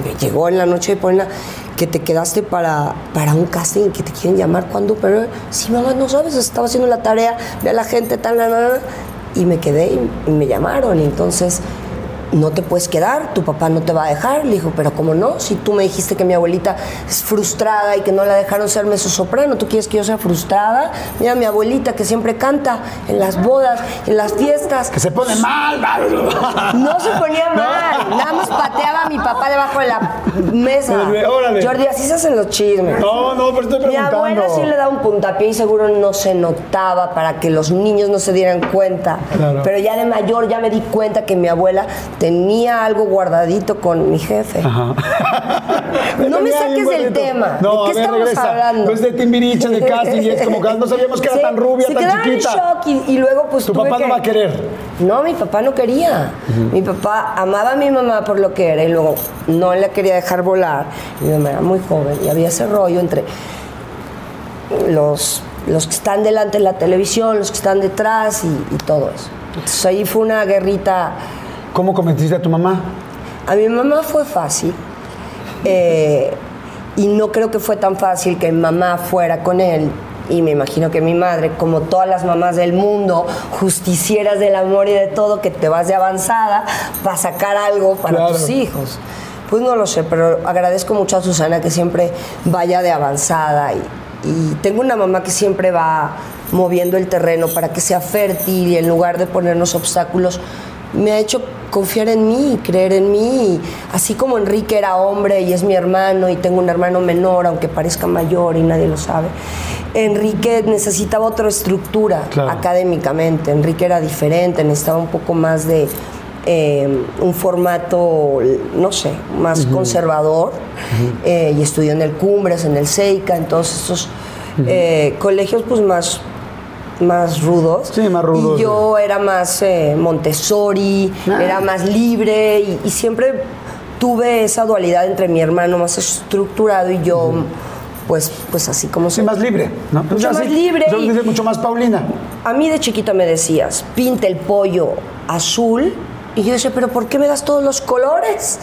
Speaker 2: me llegó en la noche de Paulina que te quedaste para, para un casting que te quieren llamar cuando, pero sí, mamá, no sabes, estaba haciendo la tarea, ve a la gente, tal, la, la", y me quedé y, y me llamaron. Y entonces, no te puedes quedar, tu papá no te va a dejar. Le dijo, pero ¿cómo no? Si tú me dijiste que mi abuelita es frustrada y que no la dejaron ser soprano, ¿tú quieres que yo sea frustrada? Mira, mi abuelita que siempre canta en las bodas, en las fiestas.
Speaker 1: Que se pone mal.
Speaker 2: No se ponía mal, nada más pateaba a mi papá debajo de la mesa.
Speaker 1: Órale.
Speaker 2: Jordi, así se hacen los chismes.
Speaker 1: No, no, pero estoy
Speaker 2: Mi
Speaker 1: preguntando.
Speaker 2: abuela sí le da un puntapié y seguro no se notaba para que los niños no se dieran cuenta.
Speaker 1: Claro.
Speaker 2: Pero ya de mayor ya me di cuenta que mi abuela tenía algo guardadito con mi jefe. No me saques del tema.
Speaker 1: No,
Speaker 2: ¿De qué
Speaker 1: ver,
Speaker 2: estamos
Speaker 1: regresa.
Speaker 2: hablando?
Speaker 1: Pues de Timbiriche, de casting, y es como que no sabíamos que era tan rubia,
Speaker 2: se
Speaker 1: tan
Speaker 2: quedaron
Speaker 1: chiquita.
Speaker 2: en shock y, y luego pues
Speaker 1: Tu
Speaker 2: tuve
Speaker 1: papá no va a querer.
Speaker 2: No, mi papá no quería. Mi papá amaba a mi mamá por lo que era y luego no la quería dejar volar. Mi mamá era muy joven y había ese rollo entre los, los que están delante de la televisión, los que están detrás y, y todo eso. Entonces ahí fue una guerrita.
Speaker 1: ¿Cómo convenciste a tu mamá?
Speaker 2: A mi mamá fue fácil. eh, y no creo que fue tan fácil que mi mamá fuera con él. Y me imagino que mi madre, como todas las mamás del mundo, justicieras del amor y de todo, que te vas de avanzada para sacar algo para
Speaker 1: Claro.
Speaker 2: tus hijos. Pues no lo sé, pero agradezco mucho a Susana que siempre vaya de avanzada. Y, y tengo una mamá que siempre va moviendo el terreno para que sea fértil y en lugar de ponernos obstáculos, me ha hecho confiar en mí y creer en mí. Y así como Enrique era hombre y es mi hermano y tengo un hermano menor, aunque parezca mayor y nadie lo sabe, Enrique necesitaba otra estructura
Speaker 1: Claro.
Speaker 2: académicamente. Enrique era diferente, necesitaba un poco más de eh, un formato, no sé, más conservador. Eh, y estudió en el Cumbres, en el Seica, entonces estos eh, colegios pues más más rudos.
Speaker 1: Sí, más rudos,
Speaker 2: Y yo era más eh, Montessori,
Speaker 1: Ah.
Speaker 2: era más libre y, y siempre tuve esa dualidad entre mi hermano más estructurado y yo, pues, pues así como
Speaker 1: Sí,
Speaker 2: soy.
Speaker 1: más libre, ¿no?
Speaker 2: Mucho
Speaker 1: O sea,
Speaker 2: más
Speaker 1: sí,
Speaker 2: libre
Speaker 1: yo
Speaker 2: y-
Speaker 1: mucho más Paulina.
Speaker 2: A mí de chiquita me decías, pinta el pollo azul. Y yo decía, pero ¿por qué me das todos los colores?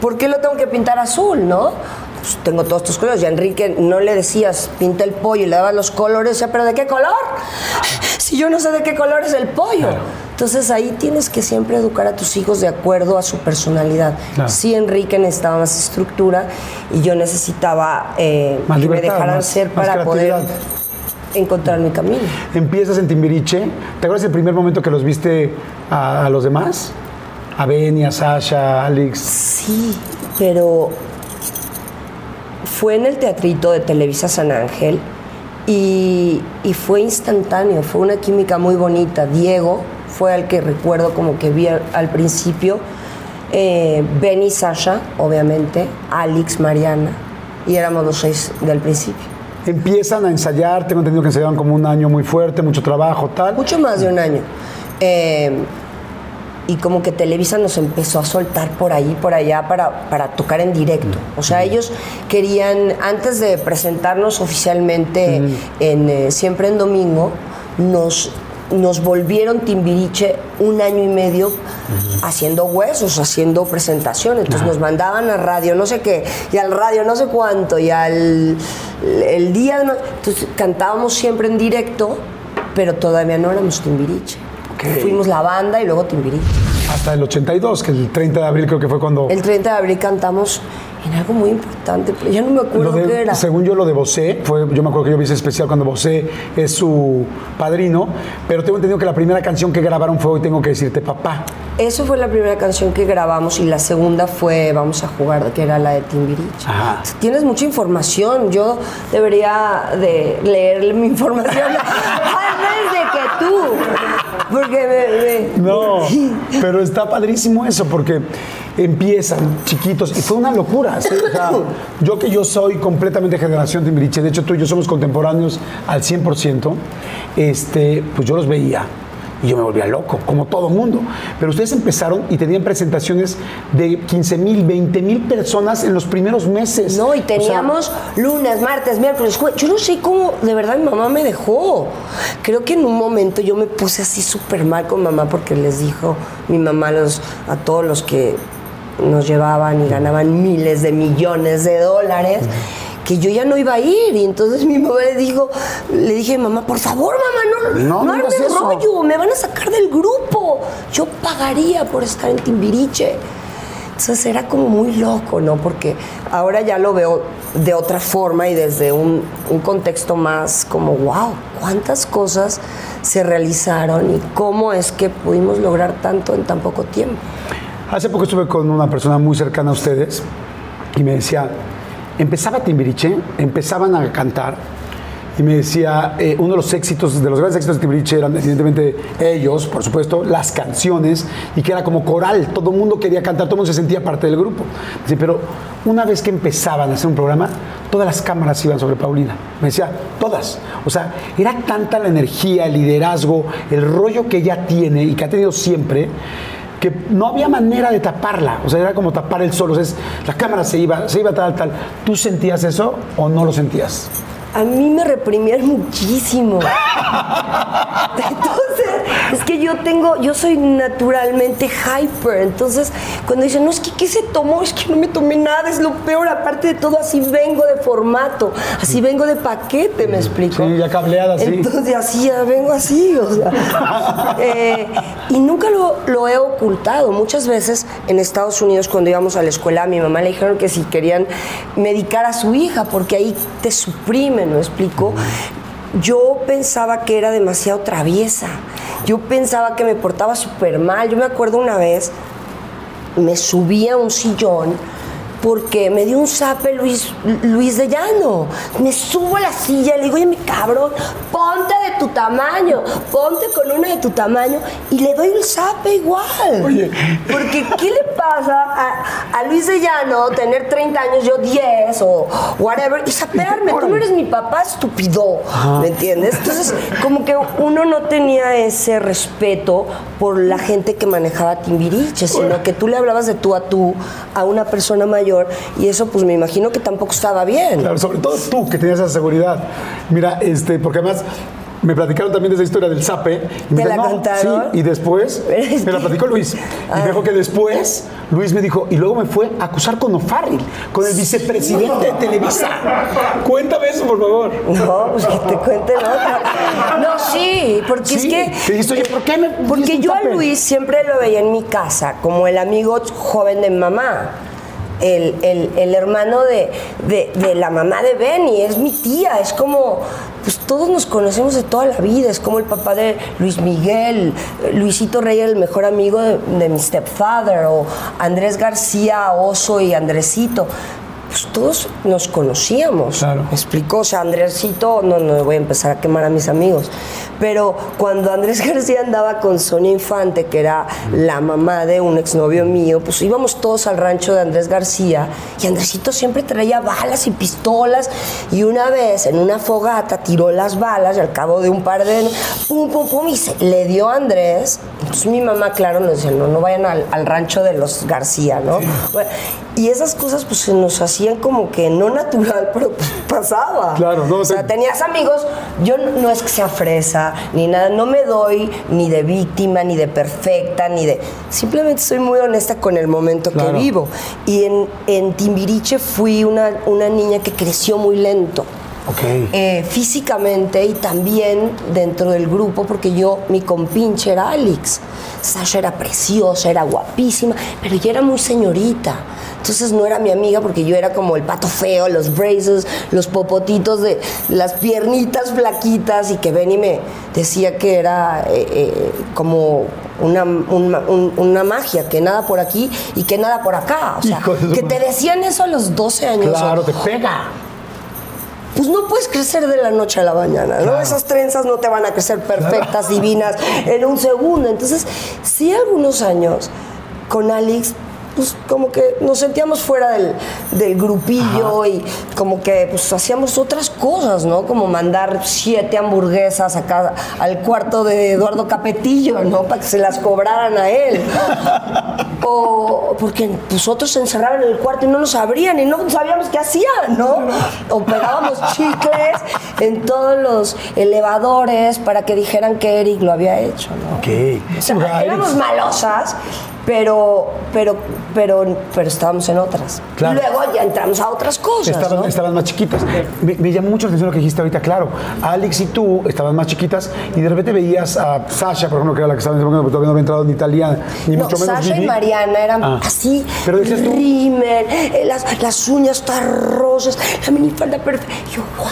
Speaker 2: ¿Por qué lo tengo que pintar azul, no? Pues tengo todos estos colores. Y a Enrique no le decías, pinta el pollo y le dabas los colores. Decía, ¿pero de qué color? Si yo no sé de qué color es el pollo. Entonces ahí tienes que siempre educar a tus hijos de acuerdo a su personalidad.
Speaker 1: Claro.
Speaker 2: Sí, Enrique necesitaba más estructura y yo necesitaba eh,
Speaker 1: Más
Speaker 2: que me dejaran
Speaker 1: más-
Speaker 2: ser para poder encontrar mi camino.
Speaker 1: Empiezas en Timbiriche. ¿Te acuerdas el primer momento que los viste a, a los demás? A Benny, a Sasha, a Alex.
Speaker 2: Sí, pero fue en el teatrito de Televisa San Ángel y, y fue instantáneo, fue una química muy bonita. Diego fue al que recuerdo como que vi al, al principio, eh, Benny, Sasha, obviamente, Alex, Mariana, y éramos los seis del principio.
Speaker 1: Empiezan a ensayar, tengo entendido que ensayaban como un año muy fuerte, mucho trabajo, tal.
Speaker 2: Mucho más de un año. Eh, y como que Televisa nos empezó a soltar por ahí, por allá, para, para tocar en directo. O sea, ellos querían, antes de presentarnos oficialmente en eh, Siempre en Domingo, nos, nos volvieron Timbiriche un año y medio haciendo huesos, haciendo presentaciones. Entonces nos mandaban a radio, no sé qué, y al radio no sé cuánto, y al el día... no- entonces cantábamos siempre en directo, pero todavía no éramos Timbiriche. Fuimos la banda y luego Timbiriche.
Speaker 1: Hasta el 82, que el 30 de abril creo que fue cuando...
Speaker 2: El 30 de abril cantamos en algo muy importante, pero ya no me acuerdo
Speaker 1: de-
Speaker 2: qué era.
Speaker 1: Según yo, lo de Bosé, fue, yo me acuerdo que yo vi ese especial cuando Bosé es su padrino, pero tengo entendido que la primera canción que grabaron fue Hoy Tengo que Decirte Papá.
Speaker 2: Eso fue la primera canción que grabamos y la segunda fue Vamos a jugar, que era la de Timbiriche.
Speaker 1: Ajá.
Speaker 2: Tienes mucha información. Yo debería de leer mi información antes de que tú. Porque me- me-
Speaker 1: No, pero está padrísimo eso porque empiezan chiquitos y fue una locura. ¿sí? O sea, yo que yo soy completamente generación Timbiriche, de hecho tú y yo somos contemporáneos al 100%, este, pues yo los veía. Y yo me volvía loco, como todo mundo. Pero ustedes empezaron y tenían presentaciones de 15 mil, 20 mil personas en los primeros meses.
Speaker 2: No, y
Speaker 1: O sea,
Speaker 2: teníamos lunes, martes, miércoles, jueves. Yo no sé cómo de verdad mi mamá me dejó. Creo que en un momento yo me puse así súper mal con mamá porque les dijo mi mamá los, a todos los que nos llevaban y ganaban miles de millones de dólares. Que yo ya no iba a ir. Y entonces mi mamá le dijo, le dije, mamá, por favor, mamá, no,
Speaker 1: No,
Speaker 2: no,
Speaker 1: eso.
Speaker 2: rollo, me van a sacar del grupo. Yo pagaría por estar en Timbiriche. Entonces era como muy loco, ¿no? Porque ahora ya lo veo de otra forma y desde un, un contexto más como, wow, cuántas cosas se realizaron y cómo es que pudimos lograr tanto en tan poco tiempo.
Speaker 1: Hace poco estuve con una persona muy cercana a ustedes y me decía, empezaba Timbiriche, empezaban a cantar y me decía, eh, uno de los éxitos, de los grandes éxitos de Timbiriche eran evidentemente ellos, por supuesto, las canciones y que era como coral, todo el mundo quería cantar, todo el mundo se sentía parte del grupo. Dice, pero una vez que empezaban a hacer un programa, todas las cámaras iban sobre Paulina. Me decía, todas. O sea, era tanta la energía, el liderazgo, el rollo que ella tiene y que ha tenido siempre que no había manera de taparla, o sea, era como tapar el sol, o sea, es- la cámara se iba, se iba tal, tal. ¿Tú sentías eso o no lo sentías?
Speaker 2: A mí me reprimían muchísimo. Entonces, es que yo tengo, yo soy naturalmente hyper. Entonces, cuando dicen, no, es que ¿qué se tomó? Es que no me tomé nada, es lo peor. Aparte de todo, así vengo de formato, así vengo de paquete, ¿me explico?
Speaker 1: Sí, ya cableada, sí.
Speaker 2: Entonces, así, ya vengo así, o sea. eh, y nunca lo, lo he ocultado. Muchas veces en Estados Unidos, cuando íbamos a la escuela, a mi mamá le dijeron que si querían medicar a su hija, porque ahí te suprimen, ¿me explico? Yo pensaba que era demasiado traviesa. Yo pensaba que me portaba súper mal. Yo me acuerdo una vez, me subí a un sillón porque me dio un zape Luis, Luis de Llano. Me subo a la silla y le digo, oye, mi cabrón, ponte de tu tamaño, ponte con una de tu tamaño y le doy el zape igual.
Speaker 1: Oye.
Speaker 2: Porque, ¿qué le pasa a, a Luis de Llano tener 30 años, yo 10 o whatever, y sapearme? Tú no eres mi papá, estúpido. ¿Me entiendes? Entonces, como que uno no tenía ese respeto por la gente que manejaba Timbiriche, sino que tú le hablabas de tú a tú a una persona mayor y eso, pues me imagino que tampoco estaba bien.
Speaker 1: Claro, sobre todo tú que tenías esa seguridad. Mira, este, porque además me platicaron también de esa historia del zape. Y me
Speaker 2: ¿Te la
Speaker 1: dijeron,
Speaker 2: contaron?
Speaker 1: Sí, y después
Speaker 2: Es
Speaker 1: me la
Speaker 2: que-
Speaker 1: platicó Luis. Y
Speaker 2: Ah.
Speaker 1: me dijo que después Luis me dijo, y luego me fue a acusar con O'Farrill, con el vicepresidente de Televisa. Cuéntame eso, por favor.
Speaker 2: No, pues que te cuente otra. No, sí, porque es
Speaker 1: Sí,
Speaker 2: que.
Speaker 1: te dijiste, oye, ¿por qué me
Speaker 2: Porque yo a? Luis siempre lo veía en mi casa, como el amigo joven de mamá. El, el- el hermano de, de- la mamá de Benny, es mi tía, es como, pues todos nos conocemos de toda la vida, es como el papá de Luis Miguel, Luisito Rey el mejor amigo de, de mi stepfather, o Andrés García, Oso y Andresito. Pues todos nos conocíamos.
Speaker 1: Claro.
Speaker 2: ¿Me explicó? O sea, Andresito, no, no voy a empezar a quemar a mis amigos. Pero cuando Andrés García andaba con Sonia Infante, que era la mamá de un exnovio mío, pues íbamos todos al rancho de Andrés García y Andresito siempre traía balas y pistolas. Y una vez en una fogata tiró las balas y al cabo de un par de. pum, pum, pum, y se, le dio a Andrés. Entonces mi mamá, claro, nos decía: no, no vayan al, al rancho de los García, ¿no? Bueno, y esas cosas, pues se nos hacían como que no natural, pero pasaba.
Speaker 1: Claro, no,
Speaker 2: O sea,
Speaker 1: te-
Speaker 2: tenías amigos, yo no, es que sea fresa, ni nada, no me doy ni de víctima, ni de perfecta, ni de... Simplemente soy muy honesta con el momento
Speaker 1: Claro.
Speaker 2: que vivo. Y en, en Timbiriche fui una, una niña que creció muy lento.
Speaker 1: Ok.
Speaker 2: Eh, físicamente y también dentro del grupo, porque yo, mi compinche era Alex. Sasha era preciosa, era guapísima, pero ella era muy señorita. Entonces no era mi amiga porque yo era como el pato feo, los braces, los popotitos de las piernitas flaquitas y que Benny me decía que era eh, eh, como una, una- un- una magia, que nada por aquí y que nada por acá. O sea, que te decían eso a los 12 años.
Speaker 1: Claro,
Speaker 2: o-
Speaker 1: te pega.
Speaker 2: pues no puedes crecer de la noche a la mañana, ¿no?
Speaker 1: Claro.
Speaker 2: Esas trenzas no te van a crecer perfectas, divinas, en un segundo. Entonces, sí, algunos años con Alex, pues como que nos sentíamos fuera del, del grupillo y como que pues hacíamos otras cosas, ¿no? Como mandar siete hamburguesas acá al cuarto de Eduardo Capetillo, ¿no? Para que se las cobraran a él. O porque pues otros se encerraban en el cuarto y no nos abrían y no sabíamos qué hacían, ¿no? O pegábamos chicles en todos los elevadores para que dijeran que Eric lo había hecho, ¿no?
Speaker 1: Ok.
Speaker 2: O sea, éramos malosas, pero, pero, pero, pero estábamos en otras.
Speaker 1: Claro.
Speaker 2: Luego ya entramos a otras cosas.
Speaker 1: Estaban,
Speaker 2: ¿no?
Speaker 1: estaban más chiquitas. Me, me llamó mucho la atención lo que dijiste ahorita, claro. Alex y tú estaban más chiquitas y de repente veías a Sasha, por ejemplo, que era la que estaba en ese momento, porque todavía no había entrado ni italiana, ni
Speaker 2: No,
Speaker 1: mucho menos
Speaker 2: Sasha y Mariana eran
Speaker 1: Ah.
Speaker 2: así,
Speaker 1: Pero tú-
Speaker 2: rímel, eh, las, las uñas tan rosas, la minifalda perfecta. Yo, wow.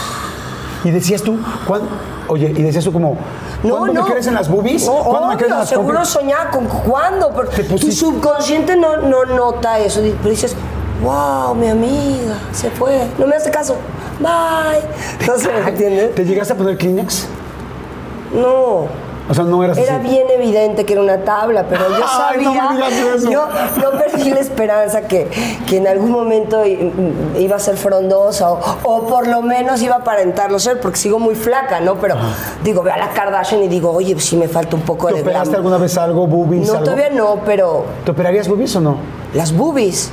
Speaker 1: Y decías tú, ¿cuándo? Oye, y decías tú como,
Speaker 2: No,
Speaker 1: ¿cuándo
Speaker 2: no.
Speaker 1: me crecen las boobies?
Speaker 2: No,
Speaker 1: ¿Cuándo me
Speaker 2: obvio,
Speaker 1: crecen las
Speaker 2: seguro soñaba con cuándo, pero tu subconsciente no, no nota eso, pero dices, wow, mi amiga, se fue, no me hace caso, bye. No sé, ¿me entiendes?
Speaker 1: ¿Te llegaste a poner Kleenex?
Speaker 2: No.
Speaker 1: O sea, no eras
Speaker 2: Era
Speaker 1: así.
Speaker 2: bien evidente que era una tabla, pero yo
Speaker 1: Ay, no
Speaker 2: sabía,
Speaker 1: me digas eso.
Speaker 2: yo no perdí la esperanza que, que en algún momento iba a ser frondosa o, o por lo menos iba a aparentarlo ser, porque sigo muy flaca, ¿no? Pero digo, veo a la Kardashian y digo, oye, sí me falta un poco
Speaker 1: ¿Te
Speaker 2: de
Speaker 1: operaste
Speaker 2: glam.
Speaker 1: alguna vez algo, boobies?
Speaker 2: No,
Speaker 1: algo?
Speaker 2: todavía no, pero
Speaker 1: ¿Te operarías boobies o no?
Speaker 2: las boobies.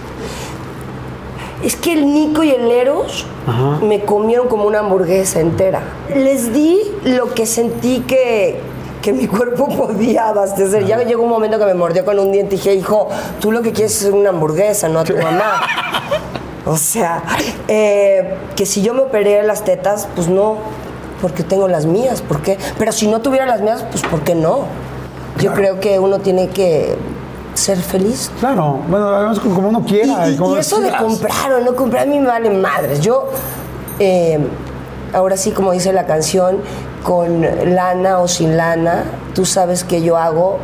Speaker 2: Es que el Nico y el Eros
Speaker 1: Ajá.
Speaker 2: me comieron como una hamburguesa entera. Les di lo que sentí que, que mi cuerpo podía abastecer. Ya llegó un momento que me mordió con un diente y dije, hijo, tú lo que quieres es una hamburguesa, no a tu mamá. O sea, eh, que si yo me operé las tetas, pues no, porque tengo las mías, ¿por qué? Pero si no tuviera las mías, pues ¿por qué no? Yo creo que uno tiene que ser feliz
Speaker 1: Claro, bueno, además como uno quiera.
Speaker 2: y, y-
Speaker 1: como
Speaker 2: y eso de comprar o no comprar, a mí me vale madres. Yo, eh, ahora sí, como dice la canción, con lana o sin lana, tú sabes que yo hago.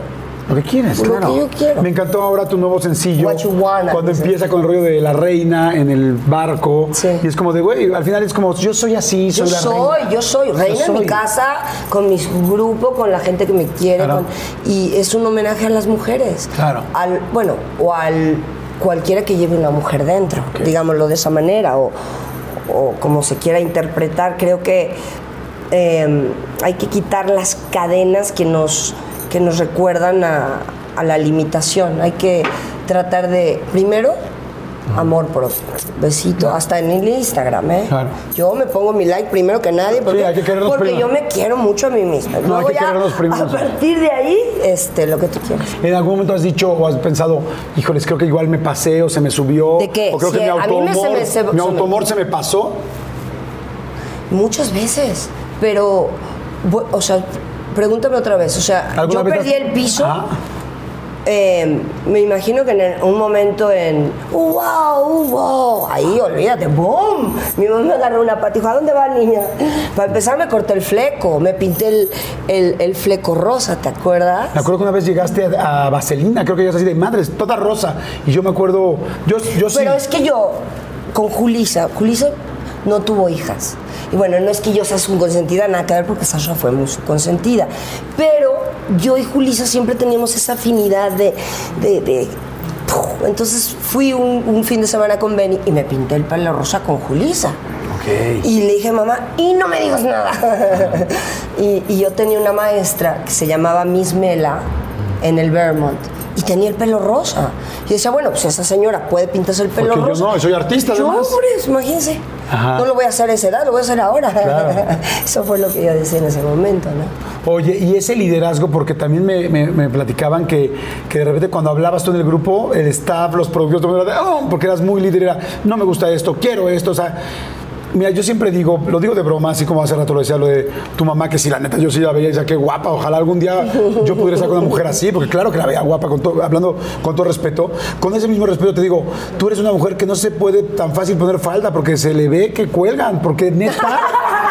Speaker 1: Lo que quieres,
Speaker 2: Lo
Speaker 1: claro.
Speaker 2: que yo quiero.
Speaker 1: Me encantó ahora tu nuevo sencillo.
Speaker 2: What you wanna,
Speaker 1: cuando empieza con el rollo de la reina en el barco.
Speaker 2: Sí.
Speaker 1: Y es como de, güey, al final es como, yo soy así,
Speaker 2: Yo
Speaker 1: soy la
Speaker 2: soy,
Speaker 1: reina.
Speaker 2: yo soy reina en mi
Speaker 1: soy.
Speaker 2: casa, con mi grupo, con la gente que me quiere.
Speaker 1: Claro.
Speaker 2: con- y es un homenaje a las mujeres.
Speaker 1: Claro.
Speaker 2: Al, bueno, o al cualquiera que lleve una mujer dentro, digámoslo de esa manera, o, o como se quiera interpretar. Creo que eh, hay que quitar las cadenas que nos, que nos recuerdan a, a la limitación. Hay que tratar de, primero, amor propio. Besito, hasta en el Instagram, ¿eh?
Speaker 1: Claro.
Speaker 2: Yo me pongo mi like primero que nadie porque,
Speaker 1: hay que
Speaker 2: porque yo me quiero mucho a mí misma.
Speaker 1: hay
Speaker 2: Luego
Speaker 1: que
Speaker 2: ya,
Speaker 1: primero.
Speaker 2: a partir de ahí, este, lo que tú quieras.
Speaker 1: ¿En algún momento has dicho o has pensado, híjoles, creo que igual me pasé o se me subió?
Speaker 2: ¿De qué?
Speaker 1: O creo
Speaker 2: Sí,
Speaker 1: que mi
Speaker 2: a mí
Speaker 1: automor,
Speaker 2: me se me- se-
Speaker 1: mi
Speaker 2: se me-
Speaker 1: automor se me pasó.
Speaker 2: Muchas veces, pero, o sea, pregúntame otra vez. O sea,
Speaker 1: ¿Alguna
Speaker 2: yo perdí el piso. Eh, me imagino que en el- un momento en wow, wow, ahí olvídate, boom. Mi mamá me agarró una pata y dijo, ¿a dónde va niña? Para empezar me corté el fleco, me pinté el, el- el fleco rosa, ¿te acuerdas?
Speaker 1: Me acuerdo que una vez llegaste a, a Vaselina, creo que llegaste así de madres, toda rosa. Y yo me acuerdo, yo, yo sí.
Speaker 2: Pero es que yo, con Julisa, Julisa no tuvo hijas. Y bueno, no es que yo sea su consentida, nada que ver, porque Sasha fue muy su consentida. Pero yo y Julisa siempre teníamos esa afinidad de. de- de- entonces fui un, un fin de semana con Benny y me pinté el pelo rosa con Julisa.
Speaker 1: Ok.
Speaker 2: Y le dije, mamá, y no me digas nada. y, y yo tenía una maestra que se llamaba Miss Mela en el Vermont. Y tenía el pelo rosa. Y decía, bueno, pues esa señora puede pintarse el pelo
Speaker 1: Porque yo
Speaker 2: rosa.
Speaker 1: no, soy artista,
Speaker 2: Yo,
Speaker 1: además.
Speaker 2: imagínense.
Speaker 1: Ajá.
Speaker 2: No lo voy a hacer a esa edad, lo voy a hacer ahora.
Speaker 1: Claro.
Speaker 2: Eso fue lo que yo decía en ese momento, ¿no?
Speaker 1: Oye, y ese liderazgo, porque también me, me- me platicaban que, que de repente cuando hablabas tú en el grupo, el staff, los productores, todo el mundo "Oh", porque eras muy líder, era, no me gusta esto, quiero esto, o sea, Mira, yo siempre digo, lo digo de broma, así como hace rato lo decía lo de tu mamá, que si la neta yo sí la veía y decía, qué guapa, ojalá algún día yo pudiera estar con una mujer así, porque claro que la veía guapa, con todo- hablando con todo respeto. Con ese mismo respeto te digo, tú eres una mujer que no se puede tan fácil poner falda, porque se le ve que cuelgan, porque neta,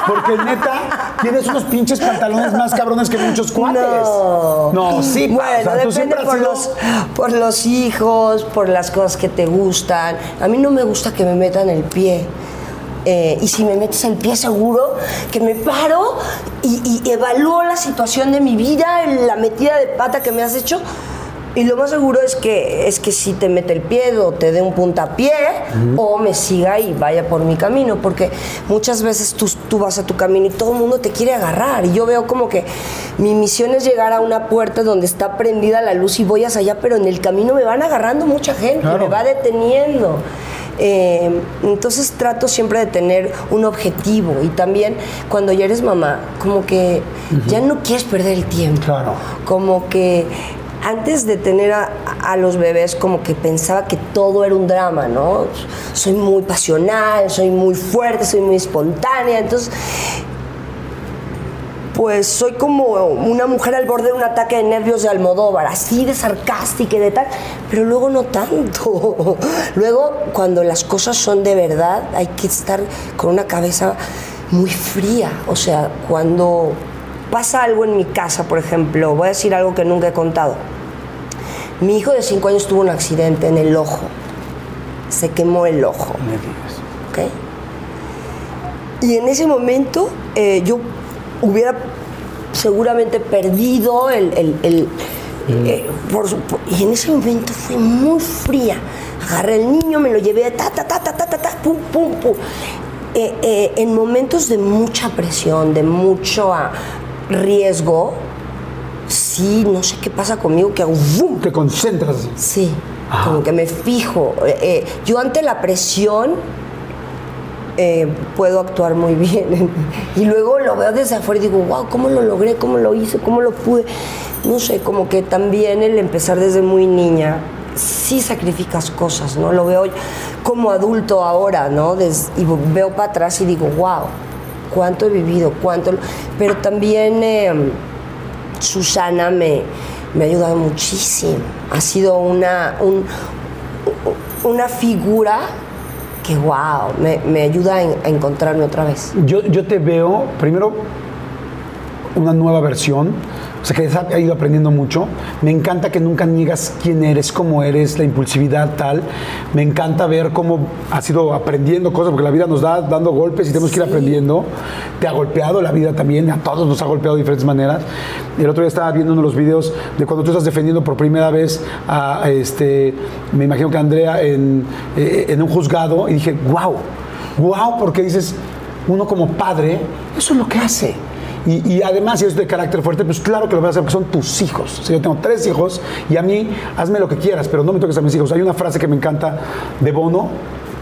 Speaker 1: porque neta, tienes unos pinches pantalones más cabrones que muchos cuates.
Speaker 2: No.
Speaker 1: No, sí,
Speaker 2: Bueno,
Speaker 1: o sea, tú
Speaker 2: depende por
Speaker 1: sido-
Speaker 2: los, por los hijos, por las cosas que te gustan. A mí no me gusta que me metan el pie. Eh, y si me metes el pie seguro, que me paro y, y evalúo la situación de mi vida, la metida de pata que me has hecho. Y lo más seguro es que, es que si te mete el pie o te dé un puntapié o me siga y vaya por mi camino, porque muchas veces tú, tú vas a tu camino y todo el mundo te quiere agarrar. Y yo veo como que mi misión es llegar a una puerta donde está prendida la luz y voy hacia allá, pero en el camino me van agarrando mucha gente,
Speaker 1: Claro.
Speaker 2: me va deteniendo. Eh, entonces trato siempre de tener un objetivo y también cuando ya eres mamá, como que ya no quieres perder el tiempo.
Speaker 1: Claro.
Speaker 2: Como que antes de tener a, a los bebés, como que pensaba que todo era un drama, ¿no? Soy muy pasional, soy muy fuerte, soy muy espontánea, entonces pues soy como una mujer al borde de un ataque de nervios de Almodóvar, así de sarcástica y de tal, pero luego no tanto. Luego, cuando las cosas son de verdad, hay que estar con una cabeza muy fría. O sea, cuando pasa algo en mi casa, por ejemplo, voy a decir algo que nunca he contado. Mi hijo de 5 años tuvo un accidente en el ojo. Se quemó el ojo.
Speaker 1: Me digas.
Speaker 2: ¿ok? Y en ese momento eh, yo hubiera seguramente perdido el... el- el- eh, por su- por- y en ese momento fui muy fría. Agarré al niño, me lo llevé, ta, ta, ta, ta, ta, ta, ta, pum, pum, pum. Eh, eh, en momentos de mucha presión, de mucho ah, riesgo, sí, no sé qué pasa conmigo, que hago ¡vum!
Speaker 1: Te concentras.
Speaker 2: Sí,
Speaker 1: Ajá.
Speaker 2: como que me fijo. Eh, yo ante la presión eh, puedo actuar muy bien. y luego lo veo desde afuera y digo, wow, ¿cómo lo logré? ¿Cómo lo hice? ¿Cómo lo pude? No sé, como que también el empezar desde muy niña, sí sacrificas cosas, ¿no? Lo veo como adulto ahora, ¿no? Y veo para atrás y digo, wow, cuánto he vivido, cuánto... Pero también... eh, Susana me, me ha ayudado muchísimo. Ha sido una, un- una figura que, wow, me, me ayuda a, en- a encontrarme otra vez.
Speaker 1: Yo, yo te veo, primero, una nueva versión, o sea, que has ha ido aprendiendo mucho. Me encanta que nunca niegas quién eres, cómo eres, la impulsividad tal. Me encanta ver cómo has ido aprendiendo cosas, porque la vida nos da dando golpes y tenemos que ir aprendiendo. Te ha golpeado la vida también, a todos nos ha golpeado de diferentes maneras. El otro día estaba viendo uno de los videos de cuando tú estás defendiendo por primera vez a, a este, me imagino que Andrea en, eh, en un juzgado, y dije, wow, wow, porque dices, uno como padre, eso es lo que hace. Y, además, si eres de carácter fuerte, pues claro que lo vas a hacer porque son tus hijos. O yo tengo tres hijos y a mí, hazme lo que quieras, pero no me toques a mis hijos. Hay una frase que me encanta de Bono,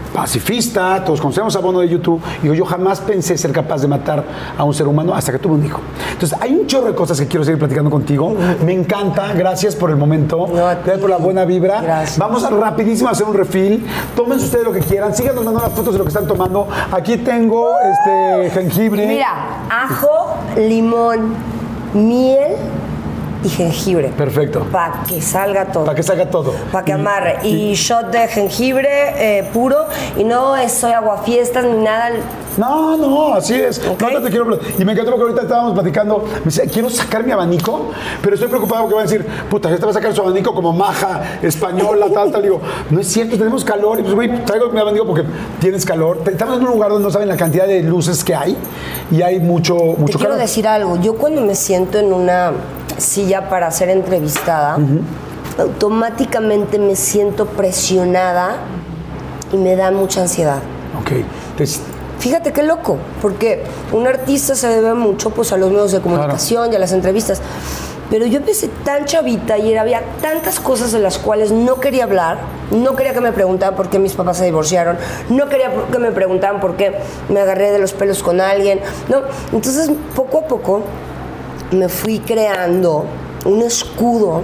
Speaker 1: pacifista, todos conocemos a Bono de YouTube, y digo, yo jamás pensé ser capaz de matar a un ser humano hasta que tuve un hijo. Entonces, hay un chorro de cosas que quiero seguir platicando contigo. Me encanta, gracias por el momento, gracias por la buena vibra.
Speaker 2: Gracias.
Speaker 1: Vamos a rapidísimo a hacer un refill. Tómense ustedes lo que quieran, síganos mandando las fotos de lo que están tomando. Aquí tengo este jengibre.
Speaker 2: Mira, ajo, limón, miel y jengibre.
Speaker 1: Perfecto.
Speaker 2: Para que salga todo.
Speaker 1: Para que salga todo.
Speaker 2: Para que
Speaker 1: Y-
Speaker 2: amarre. Y shot de jengibre eh, puro. Y no es soy aguafiestas ni nada.
Speaker 1: No, no, así es. No, no te quiero Y me encantó porque ahorita estábamos platicando. Me dice, quiero sacar mi abanico, pero estoy preocupado porque va a decir, puta, esta va a sacar su abanico como maja, española, tal, tal. Digo, no es cierto, tenemos calor. Y pues, güey, traigo mi abanico porque tienes calor. Estamos en un lugar donde no saben la cantidad de luces que hay y hay mucho,
Speaker 2: Te
Speaker 1: mucho
Speaker 2: quiero
Speaker 1: calor.
Speaker 2: decir algo. Yo cuando me siento en una silla para ser entrevistada, automáticamente me siento presionada y me da mucha ansiedad.
Speaker 1: Ok. Entonces,
Speaker 2: Fíjate qué loco, porque un artista se debe mucho pues, a los medios de comunicación y a las entrevistas. Pero yo empecé tan chavita y había tantas cosas de las cuales no quería hablar, no quería que me preguntaran por qué mis papás se divorciaron, no quería que me preguntaran por qué me agarré de los pelos con alguien, ¿no? Entonces, poco a poco me fui creando un escudo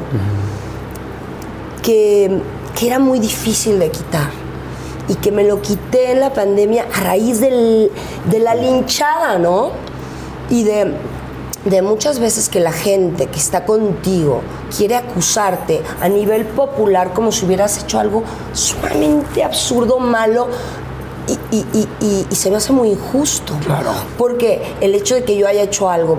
Speaker 2: que, que era muy difícil de quitar. y que me lo quité en la pandemia a raíz del- de la linchada, ¿no? Y de, de muchas veces que la gente que está contigo quiere acusarte a nivel popular como si hubieras hecho algo sumamente absurdo, malo. Y, y- y- y- y se me hace muy injusto.
Speaker 1: Claro.
Speaker 2: Porque el hecho de que yo haya hecho algo,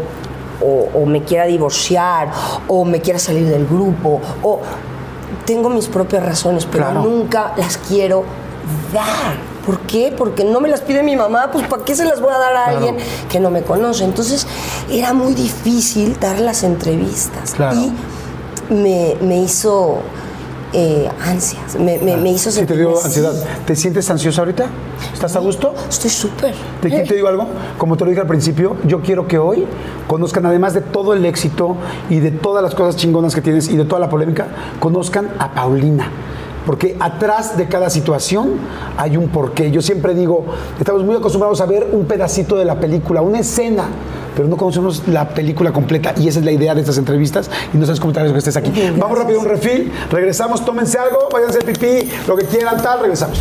Speaker 2: o, o me quiera divorciar, o me quiera salir del grupo, o tengo mis propias razones, pero
Speaker 1: Claro.
Speaker 2: nunca las quiero dar. ¿Por qué? Porque no me las pide mi mamá, pues ¿para qué se las voy a dar a
Speaker 1: Claro.
Speaker 2: alguien que no me conoce? Entonces era muy difícil dar las entrevistas.
Speaker 1: Claro.
Speaker 2: Y me, me hizo eh, ansias, me, me- me hizo
Speaker 1: Sí, te dio ansiedad. ¿Te sientes ansiosa ahorita? ¿Estás a gusto?
Speaker 2: Estoy súper.
Speaker 1: ¿Te,
Speaker 2: Eh,
Speaker 1: te digo algo? Como te lo dije al principio, yo quiero que hoy conozcan, además de todo el éxito y de todas las cosas chingonas que tienes y de toda la polémica, conozcan a Paulina. Porque atrás de cada situación hay un porqué. Yo siempre digo, estamos muy acostumbrados a ver un pedacito de la película, una escena, pero no conocemos la película completa. Y esa es la idea de estas entrevistas. Y no sabes cómo que estés aquí. Vamos rápido a un refil, regresamos, tómense algo, hacer pipí, lo que quieran, tal, regresamos.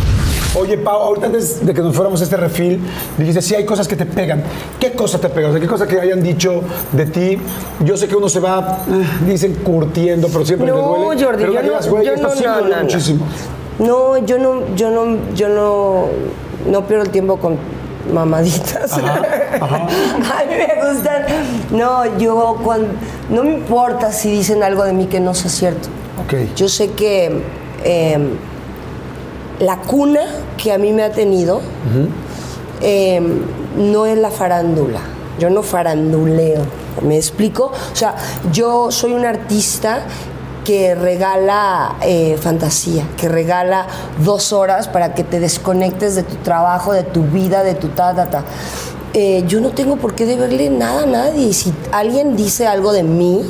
Speaker 1: Oye, Pau, ahorita antes de que nos fuéramos a este refil, dijiste, sí, hay cosas que te pegan. ¿Qué cosa te pegan? O sea, ¿qué cosa que hayan dicho de ti? Yo sé que uno se va, eh, dicen, curtiendo, pero siempre
Speaker 2: No,
Speaker 1: duele.
Speaker 2: Jordi,
Speaker 1: pero
Speaker 2: yo
Speaker 1: que
Speaker 2: no, yo no, no,
Speaker 1: muchísimo.
Speaker 2: No, yo no, yo no, yo no, no pierdo el tiempo con mamaditas.
Speaker 1: Ajá, ajá.
Speaker 2: A mí me gustan. No, yo cuando, no me importa si dicen algo de mí que no sea cierto.
Speaker 1: Ok.
Speaker 2: Yo sé que eh, la cuna que a mí me ha tenido eh, no es la farándula. Yo no faranduleo. ¿Me explico? O sea, yo soy un artista que regala eh, fantasía, que regala dos horas para que te desconectes de tu trabajo, de tu vida, de tu ta, ta, ta. Eh, yo no tengo por qué deberle nada a nadie. Si alguien dice algo de mí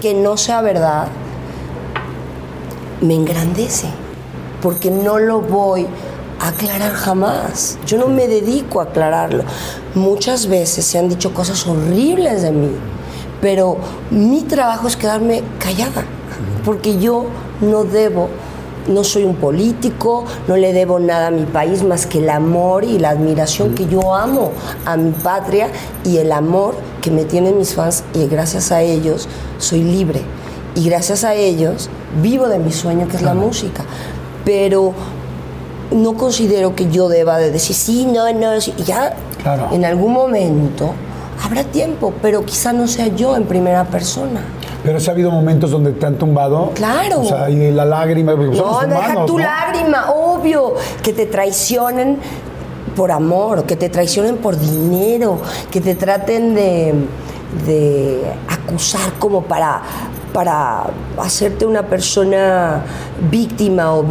Speaker 2: que no sea verdad, me engrandece, porque no lo voy a aclarar jamás. Yo no me dedico a aclararlo. Muchas veces se han dicho cosas horribles de mí, pero mi trabajo es quedarme callada, porque yo no debo, no soy un político, no le debo nada a mi país más que el amor y la admiración que yo amo a mi patria y el amor que me tienen mis fans y gracias a ellos soy libre y gracias a ellos vivo de mi sueño que es la música. Pero no considero que yo deba de decir sí, no, no, sí", ya
Speaker 1: Claro.
Speaker 2: en algún momento habrá tiempo, pero quizá no sea yo en primera persona.
Speaker 1: Pero sí ha habido momentos donde te han tumbado.
Speaker 2: Claro.
Speaker 1: O sea, y la lágrima.
Speaker 2: No,
Speaker 1: somos
Speaker 2: deja
Speaker 1: humanos,
Speaker 2: tu
Speaker 1: ¿no?
Speaker 2: lágrima, obvio, que te traicionen por amor, que te traicionen por dinero, que te traten de, de acusar como para, para hacerte una persona víctima o,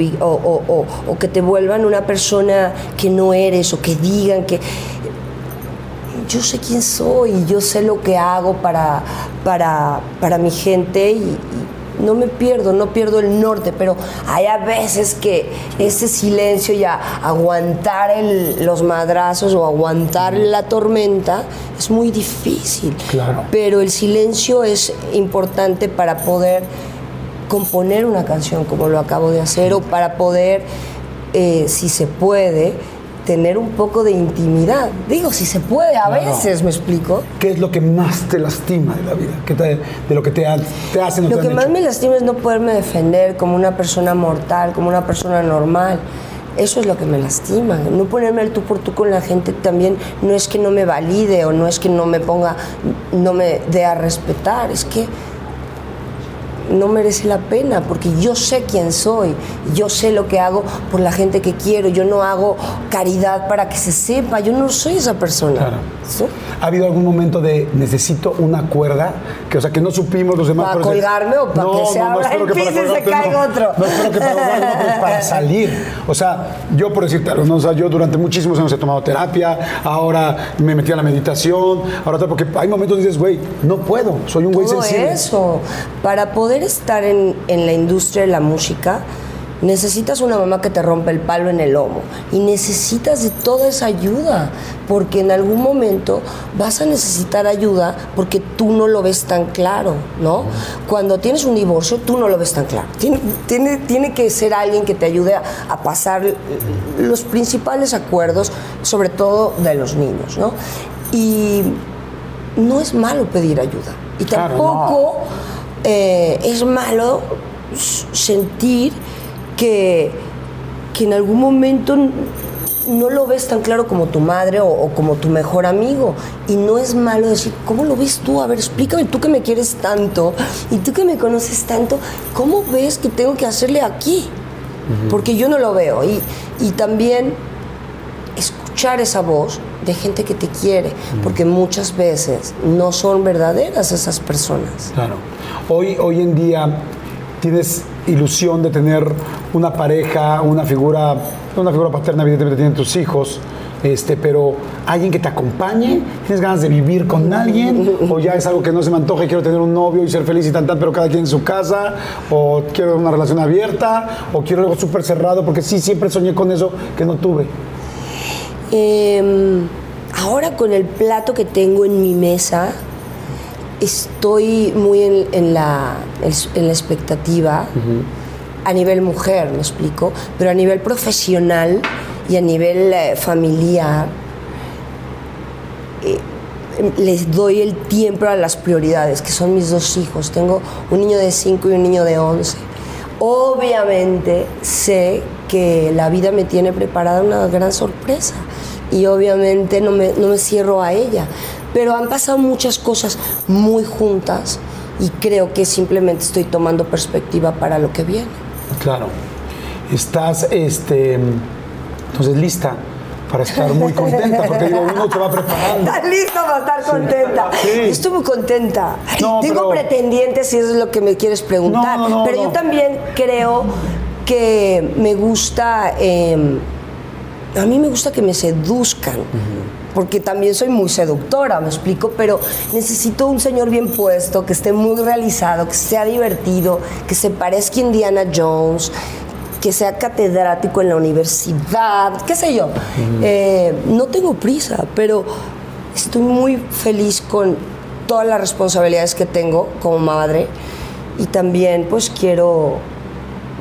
Speaker 2: que te vuelvan una persona que no eres o que digan que yo sé quién soy yo sé lo que hago para, para, para mi gente y no me pierdo, no pierdo el norte, pero hay a veces que ese silencio y a- aguantar el- los madrazos o aguantar la tormenta es muy difícil.
Speaker 1: Claro.
Speaker 2: Pero el silencio es importante para poder componer una canción como lo acabo de hacer o para poder, eh, si se puede, tener un poco de intimidad. Digo, si se puede, a
Speaker 1: Claro.
Speaker 2: veces, ¿me explico?
Speaker 1: ¿Qué es lo que más te lastima de la vida? ¿Qué te- de lo que te, te hacen o
Speaker 2: Lo
Speaker 1: te
Speaker 2: que
Speaker 1: han
Speaker 2: más
Speaker 1: hecho?
Speaker 2: me lastima es no poderme defender como una persona mortal, como una persona normal. Eso es lo que me lastima. No ponerme al tú por tú con la gente también no es que no me valide o no es que no me ponga, no me dé a respetar, es que no merece la pena porque yo sé quién soy, yo sé lo que hago por la gente que quiero, yo no hago caridad para que se sepa, yo no soy esa persona.
Speaker 1: Claro.
Speaker 2: ¿Sí?
Speaker 1: ¿Ha habido algún momento de necesito una cuerda? Que, o sea, que no supimos los demás.
Speaker 2: ¿Para
Speaker 1: pero
Speaker 2: colgarme o para que se abra
Speaker 1: espero
Speaker 2: el piso y se caiga otro?
Speaker 1: No espero que para colgarte, no, pues para salir. O sea, yo por decirte algo, ¿no? O sea, yo durante muchísimos años he tomado terapia, ahora me metí a la meditación, ahora porque hay momentos donde dices, güey, no puedo, soy un güey sensible.
Speaker 2: eso. Para poder estar en, en la industria de la música, necesitas una mamá que te rompe el palo en el lomo y necesitas de toda esa ayuda, porque en algún momento vas a necesitar ayuda porque tú no lo ves tan claro, ¿no? Cuando tienes un divorcio, tú no lo ves tan claro. Tiene, tiene, tiene que ser alguien que te ayude a, a pasar los principales acuerdos, sobre todo de los niños, ¿no? Y no es malo pedir ayuda. Y
Speaker 1: Claro,
Speaker 2: tampoco eh, es malo sentir que, que en algún momento no lo ves tan claro como tu madre o, o como tu mejor amigo. Y no es malo decir, ¿cómo lo ves tú? A ver, explícame, tú que me quieres tanto y tú que me conoces tanto, ¿cómo ves que tengo que hacerle aquí? Porque yo no lo veo. Y, y también escuchar esa voz de gente que te quiere, porque muchas veces no son verdaderas esas personas.
Speaker 1: Claro. Hoy, hoy en día tienes ilusión de tener una pareja, una figura, una figura paterna, evidentemente tienen tus hijos, este, pero alguien que te acompañe, tienes ganas de vivir con alguien, o ya es algo que no se me antoja y quiero tener un novio y ser feliz y tan tan, pero cada quien en su casa, o quiero una relación abierta, o quiero algo súper cerrado, porque sí, siempre soñé con eso que no tuve.
Speaker 2: Eh, ahora con el plato que tengo en mi mesa, estoy muy en, en la, en la expectativa a nivel mujer, me explico, pero a nivel profesional y a nivel eh, familiar. eh, les doy el tiempo a las prioridades, que son mis dos hijos. Tengo un niño de 5 y un niño de 11. Obviamente sé que la vida me tiene preparada una gran sorpresa y obviamente no me, no me cierro a ella. Pero han pasado muchas cosas muy juntas y creo que simplemente estoy tomando perspectiva para lo que viene.
Speaker 1: Claro. Estás, este, entonces lista para estar muy contenta, porque digo, uno te va preparando.
Speaker 2: ¿Estás lista para estar contenta?
Speaker 1: Sí.
Speaker 2: Estoy muy contenta.
Speaker 1: No,
Speaker 2: Tengo
Speaker 1: pero-
Speaker 2: pretendientes si eso es lo que me quieres preguntar.
Speaker 1: No, no, no,
Speaker 2: pero yo también creo que me gusta. eh, a mí me gusta que me seduzcan. Porque también soy muy seductora, me explico, pero necesito un señor bien puesto, que esté muy realizado, que sea divertido, que se parezca a Indiana Jones, que sea catedrático en la universidad, qué sé yo. Eh, no tengo prisa, pero estoy muy feliz con todas las responsabilidades que tengo como madre y también pues quiero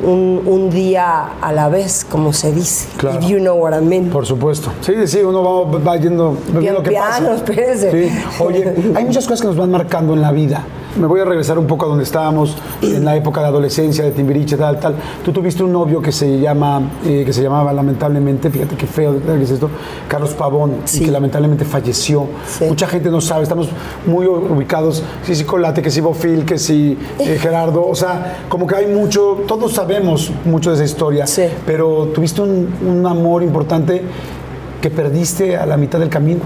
Speaker 2: un, un día a la vez, como se dice.
Speaker 1: Claro.
Speaker 2: If you know what I mean.
Speaker 1: Por supuesto. Sí, sí, uno va, va yendo lo que
Speaker 2: piano,
Speaker 1: pasa.
Speaker 2: espérese.
Speaker 1: Sí. Oye, hay muchas cosas que nos van marcando en la vida. Me voy a regresar un poco a donde estábamos en la época de adolescencia, de Timbiriche, tal, tal. Tú tuviste un novio que se llama, eh, que se llamaba lamentablemente, fíjate qué feo que es esto, Carlos Pavón, y que lamentablemente falleció.
Speaker 2: Sí.
Speaker 1: Mucha gente no sabe, estamos muy ubicados, que si Colate, que si Bofil, que si eh, Gerardo, o sea, como que hay mucho, todos sabemos mucho de esa historia,
Speaker 2: Sí.
Speaker 1: pero tuviste un, un amor importante que perdiste a la mitad del camino.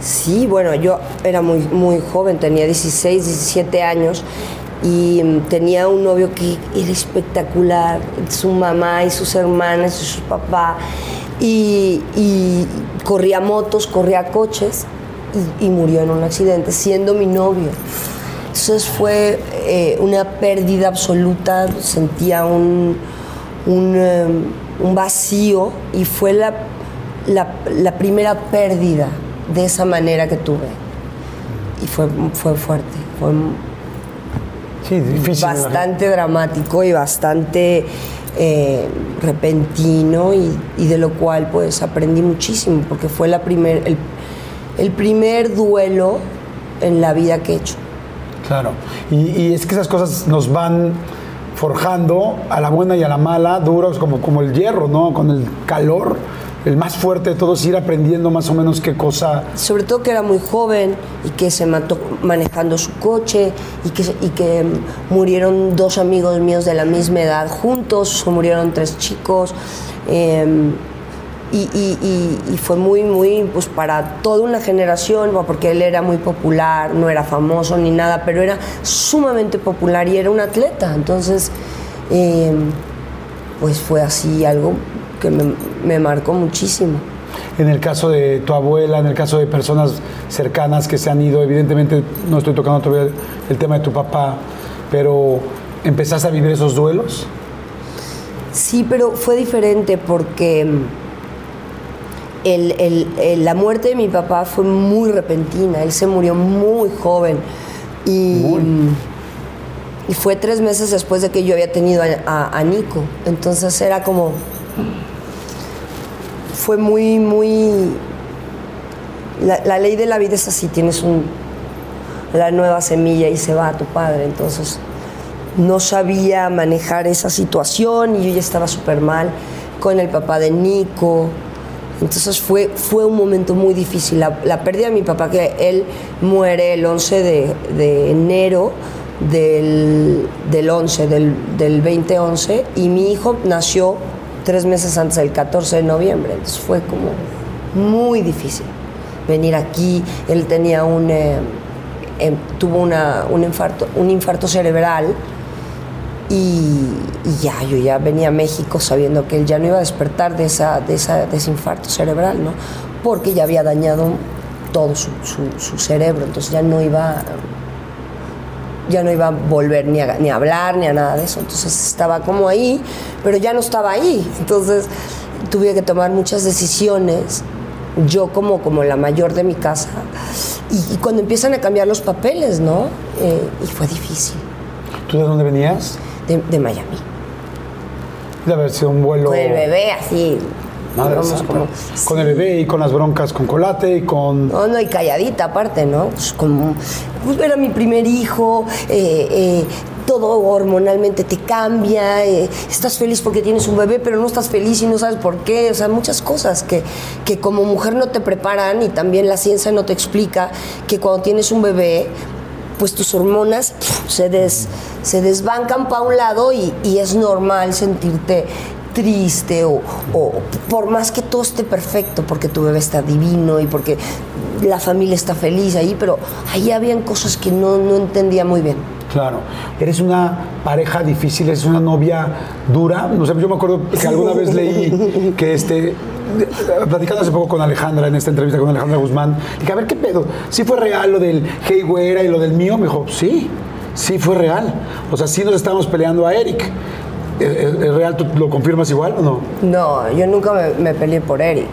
Speaker 2: Sí, bueno, yo era muy, muy joven, tenía 16, 17 años y mm, tenía un novio que era espectacular, su mamá y sus hermanas y su papá, y, corría motos, corría coches y, murió en un accidente siendo mi novio. Entonces fue eh, una pérdida absoluta, sentía un, un, un vacío y fue la, la primera pérdida de esa manera que tuve. Y fue, fue fuerte, fue
Speaker 1: Sí, difícil.
Speaker 2: bastante dramático y bastante eh, repentino y, y de lo cual pues aprendí muchísimo porque fue la primer, el, el primer duelo en la vida que he hecho.
Speaker 1: Claro. Y, y es que esas cosas nos van forjando a la buena y a la mala, duros como, como el hierro, ¿no? Con el calor. El más fuerte de todos, ir aprendiendo más o menos qué cosa.
Speaker 2: sobre todo que era muy joven y que se mató manejando su coche y que, y que mm, murieron dos amigos míos de la misma edad juntos, murieron tres chicos. eh, y, y- y- fue muy, muy, pues para toda una generación, porque él era muy popular, no era famoso ni nada, pero era sumamente popular y era un atleta. Entonces, eh, pues fue así algo que me, me marcó muchísimo.
Speaker 1: En el caso de tu abuela, en el caso de personas cercanas que se han ido, evidentemente no estoy tocando todavía el tema de tu papá, pero ¿empezaste a vivir esos duelos?
Speaker 2: Sí, pero fue diferente porque mm, el- el- el- la muerte de mi papá fue muy repentina. Él se murió muy joven. Y, mm, y fue tres meses después de que yo había tenido a, a- a Nico. Entonces era como. Fue muy, muy. La, ley de la vida es así: tienes un, la nueva semilla y se va a tu padre. Entonces no sabía manejar esa situación y yo ya estaba súper mal con el papá de Nico. Entonces fue, fue un momento muy difícil. La, la pérdida de mi papá, que él muere el 11 de, de enero del, del 11, del, del 2011, y mi hijo nació tres meses antes del 14 de noviembre. Entonces fue como muy difícil venir aquí. Él tenía un, eh, em, tuvo una- un, infarto, un infarto cerebral y, ya, yo ya venía a México sabiendo que él ya no iba a despertar de, esa, de, esa, ese infarto cerebral, ¿no? Porque ya había dañado todo su, su- su cerebro, entonces ya no iba ya no iba a volver ni a, ni a hablar ni a nada de eso. Entonces estaba como ahí, pero ya no estaba ahí. Entonces tuve que tomar muchas decisiones, yo como, como la mayor de mi casa. Y, y cuando empiezan a cambiar los papeles, ¿no? Eh, y fue difícil,
Speaker 1: ¿Tú de dónde venías?
Speaker 2: de, de Miami.
Speaker 1: De haber sido un vuelo.
Speaker 2: Con el bebé así.
Speaker 1: Madre santa.
Speaker 2: como-
Speaker 1: Con el bebé y con las broncas con Colate y con.
Speaker 2: No, no, y calladita aparte, ¿no? Pues como, pues era mi primer hijo, eh, eh, todo hormonalmente te cambia, eh, estás feliz porque tienes un bebé, pero no estás feliz y no sabes por qué, o sea, muchas cosas que, que como mujer no te preparan y también la ciencia no te explica que cuando tienes un bebé, pues tus hormonas se, des, se desbancan para un lado y, y es normal sentirte triste o, o por más que todo esté perfecto, porque tu bebé está divino y porque la familia está feliz ahí, pero ahí habían cosas que no, no entendía muy bien.
Speaker 1: Claro. Eres una pareja difícil, eres una novia dura. No sé, yo me acuerdo que alguna vez leí que este. Platicando hace poco con Alejandra, en esta entrevista con Alejandra Guzmán, dije, a ver qué pedo. ¿Sí fue real lo del Hey Güera y lo del mío? Me dijo, sí, sí fue real. O sea, sí nos estábamos peleando a Eric. ¿Es, real? ¿Tú lo confirmas igual o no?
Speaker 2: No, yo nunca me, me peleé por Eric.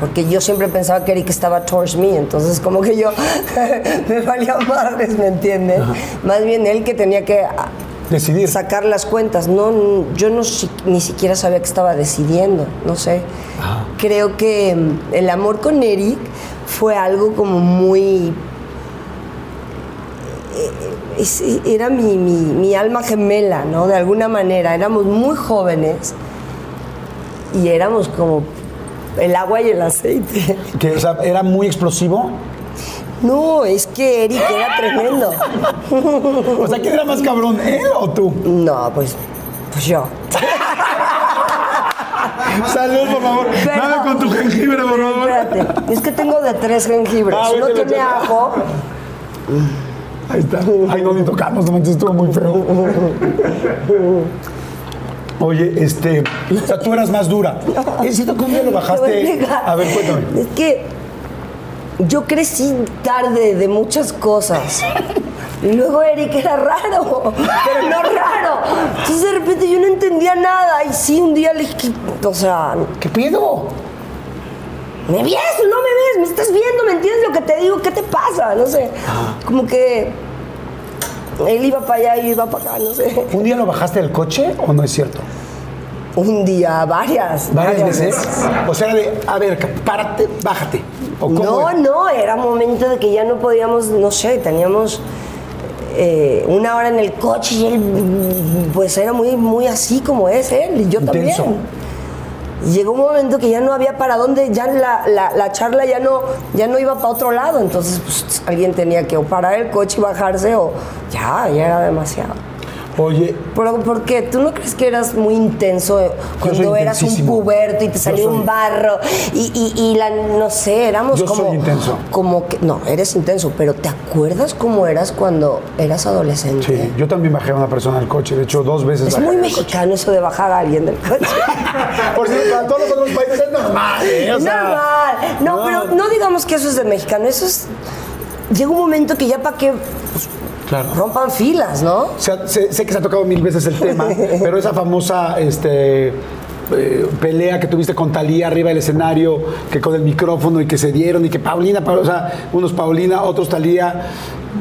Speaker 2: Porque yo siempre pensaba que Eric estaba towards me, entonces como que yo me valía madres, ¿me entiendes? Más bien él que tenía que
Speaker 1: Decidir.
Speaker 2: sacar las cuentas. No, yo no ni siquiera sabía que estaba decidiendo, no sé. Creo que mm, el amor con Eric fue algo como muy era mi, mi- mi alma gemela, ¿no? De alguna manera. Éramos muy jóvenes y éramos como el agua y el aceite.
Speaker 1: Que, o sea, era muy explosivo.
Speaker 2: No, es que Eric era tremendo.
Speaker 1: O sea, ¿quién era más cabrón, él o tú?
Speaker 2: No, pues, pues yo.
Speaker 1: Salud, por favor.
Speaker 2: Pero-
Speaker 1: Dame con tu jengibre, por favor.
Speaker 2: Espérate, es que tengo de tres jengibres.
Speaker 1: Ah,
Speaker 2: Uno
Speaker 1: vete,
Speaker 2: tiene ajo.
Speaker 1: Ahí está. Ay, no, ni tocamos, no manches, estuvo muy feo. Oye, este, o sea, tú eras más dura. ¿Es cierto que un día lo bajaste? A ver, cuéntame.
Speaker 2: Es que yo crecí tarde de muchas cosas. Y luego Eric era raro, pero no raro. Entonces de repente yo no entendía nada. Y sí, un día le dije, o sea,
Speaker 1: ¿Qué pedo?
Speaker 2: ¿Me ves o no me ves? ¿Me estás viendo? ¿Me entiendes lo que te digo? ¿Qué te pasa? No sé. Como que él iba para allá y yo iba para acá, no sé.
Speaker 1: ¿Un día lo bajaste del coche o no es cierto?
Speaker 2: Un día, varias.
Speaker 1: ¿Varias veces? O sea, de, a ver, párate, bájate. ¿O cómo
Speaker 2: No,
Speaker 1: era?
Speaker 2: no, era momento de que ya no podíamos, no sé, teníamos eh, una hora en el coche y él, pues era muy, muy así como es él, y yo
Speaker 1: Intenso.
Speaker 2: también. Llegó un momento que ya no había para dónde, ya la, la- la charla ya no, ya no iba para otro lado, entonces pues, alguien tenía que o parar el coche y bajarse o ya, ya era demasiado.
Speaker 1: Oye,
Speaker 2: Pero, ¿Por qué? ¿Tú no crees que eras muy intenso cuando
Speaker 1: soy
Speaker 2: eras un puberto y te salió
Speaker 1: soy-
Speaker 2: un barro y, y- y la, no sé, éramos
Speaker 1: Yo
Speaker 2: como...
Speaker 1: soy intenso.
Speaker 2: Como que, no, eres intenso, pero ¿te acuerdas cómo eras cuando eras adolescente?
Speaker 1: sí, yo también bajé a una persona del coche. De hecho, dos veces
Speaker 2: Es
Speaker 1: bajé
Speaker 2: muy
Speaker 1: coche.
Speaker 2: mexicano eso de bajar a alguien del coche.
Speaker 1: Por cierto, para todos los otros países es normal, ¿eh? O
Speaker 2: Es
Speaker 1: sea,
Speaker 2: normal. No,
Speaker 1: no.
Speaker 2: pero no digamos que eso es de mexicano, eso es llega un momento que ya para qué pues,
Speaker 1: Claro.
Speaker 2: rompan filas, ¿no?
Speaker 1: O sea, sé, que se ha tocado mil veces el tema, pero esa famosa este, eh, pelea que tuviste con Talía arriba del escenario, que con el micrófono y que se dieron y que Paulina, Pa- o sea, unos Paulina, otros Talía.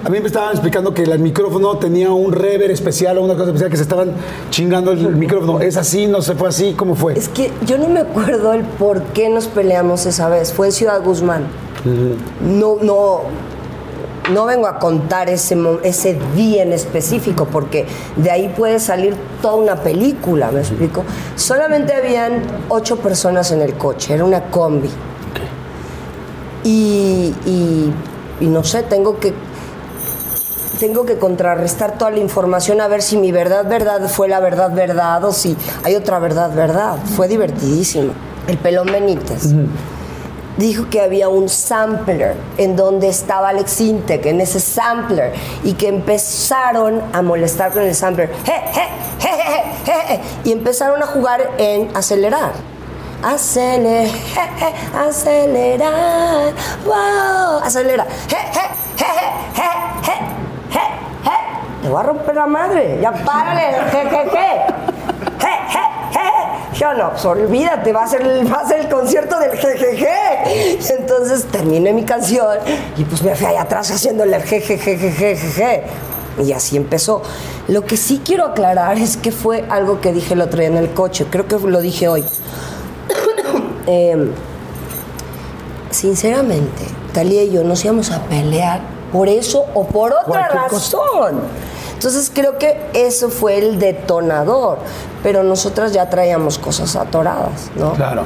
Speaker 1: A mí me estaban explicando que el micrófono tenía un rever especial o una cosa especial que se estaban chingando el micrófono. ¿Es así? ¿No se fue así? ¿Cómo fue?
Speaker 2: Es que yo no me acuerdo el por qué nos peleamos esa vez. Fue en Ciudad Guzmán. No, no, no vengo a contar ese, ese día en específico, porque de ahí puede salir toda una película, ¿me explico? Solamente habían ocho personas en el coche, era una combi. Y, y- y no sé, tengo que tengo que contrarrestar toda la información a ver si mi verdad, verdad fue la verdad, verdad o si hay otra verdad, verdad. Fue divertidísimo. El pelón Benítez dijo que había un sampler en donde estaba Alex Intec, en ese sampler, y que empezaron a molestar con el sampler. Je, je, je, y empezaron a jugar en acelerar. Acelerar, acelerar, wow, acelera. Te voy a romper la madre, ya párale, je. Yo no, pues olvídate, va a, ser, el- va a ser el concierto del jejeje. Y entonces terminé mi canción y pues me fui allá atrás haciéndole el jejejejejeje. Y así empezó. Lo que sí quiero aclarar es que fue algo que dije el otro día en el coche, creo que lo dije hoy. Em, sinceramente, Talía y yo nos íbamos a pelear por eso o por otra
Speaker 1: cosa.
Speaker 2: Entonces creo que eso fue el detonador, pero nosotras ya traíamos cosas atoradas, ¿no?
Speaker 1: Claro.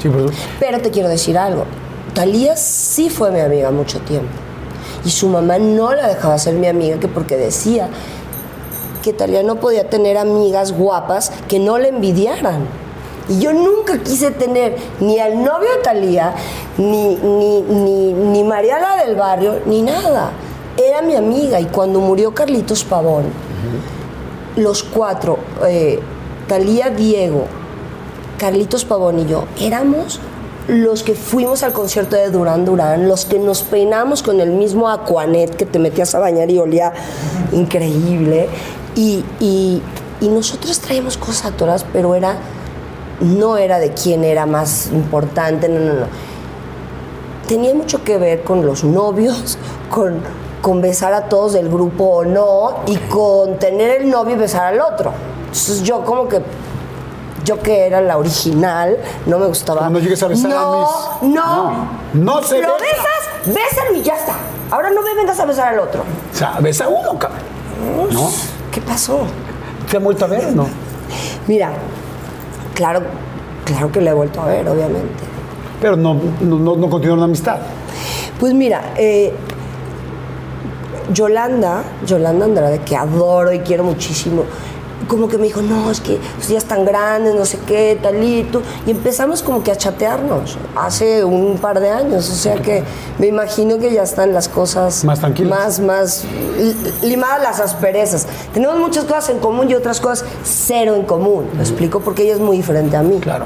Speaker 1: Sí, por supuesto.
Speaker 2: Pero te quiero decir algo, Talía sí fue mi amiga mucho tiempo y su mamá no la dejaba ser mi amiga que porque decía que Talía no podía tener amigas guapas que no le envidiaran. Y yo nunca quise tener ni al novio de Talía, ni, ni, ni, ni Mariana del barrio, ni nada. Era mi amiga y cuando murió Carlitos Pavón, los cuatro, eh, Talía, Diego, Carlitos Pavón y yo, éramos los que fuimos al concierto de Durán Durán, los que nos peinamos con el mismo Aquanet que te metías a bañar y olía increíble. Y, y, nosotros traíamos cosas atoradas, pero era, no era de quién era más importante, no, no, no. Tenía mucho que ver con los novios, con, con besar a todos del grupo o no, y con tener el novio y besar al otro. Entonces yo como que yo que era la original, no me gustaba.
Speaker 1: Cuando llegues a besar
Speaker 2: no,
Speaker 1: a mis-
Speaker 2: No,
Speaker 1: No, no se
Speaker 2: Lo
Speaker 1: besa.
Speaker 2: besas, bésalo y ya está. Ahora no me vengas a besar al otro.
Speaker 1: O sea, ves a uno, cabrón. ¿No?
Speaker 2: ¿Qué pasó?
Speaker 1: ¿Te han vuelto a ver o no?
Speaker 2: Mira, claro, claro que le he vuelto a ver, obviamente.
Speaker 1: Pero no, no, no, no continuaron la amistad.
Speaker 2: Pues mira, eh, Yolanda, Yolanda Andrade, que adoro y quiero muchísimo, como que me dijo, no, es que pues, ya están grandes, no sé qué, talito. Y empezamos como que a chatearnos hace un par de años. O sea que me imagino que ya están las cosas
Speaker 1: Más tranquilas.
Speaker 2: Más, más li- limadas las asperezas. Tenemos muchas cosas en común y otras cosas cero en común. ¿Me explico? Porque ella es muy diferente a mí.
Speaker 1: Claro.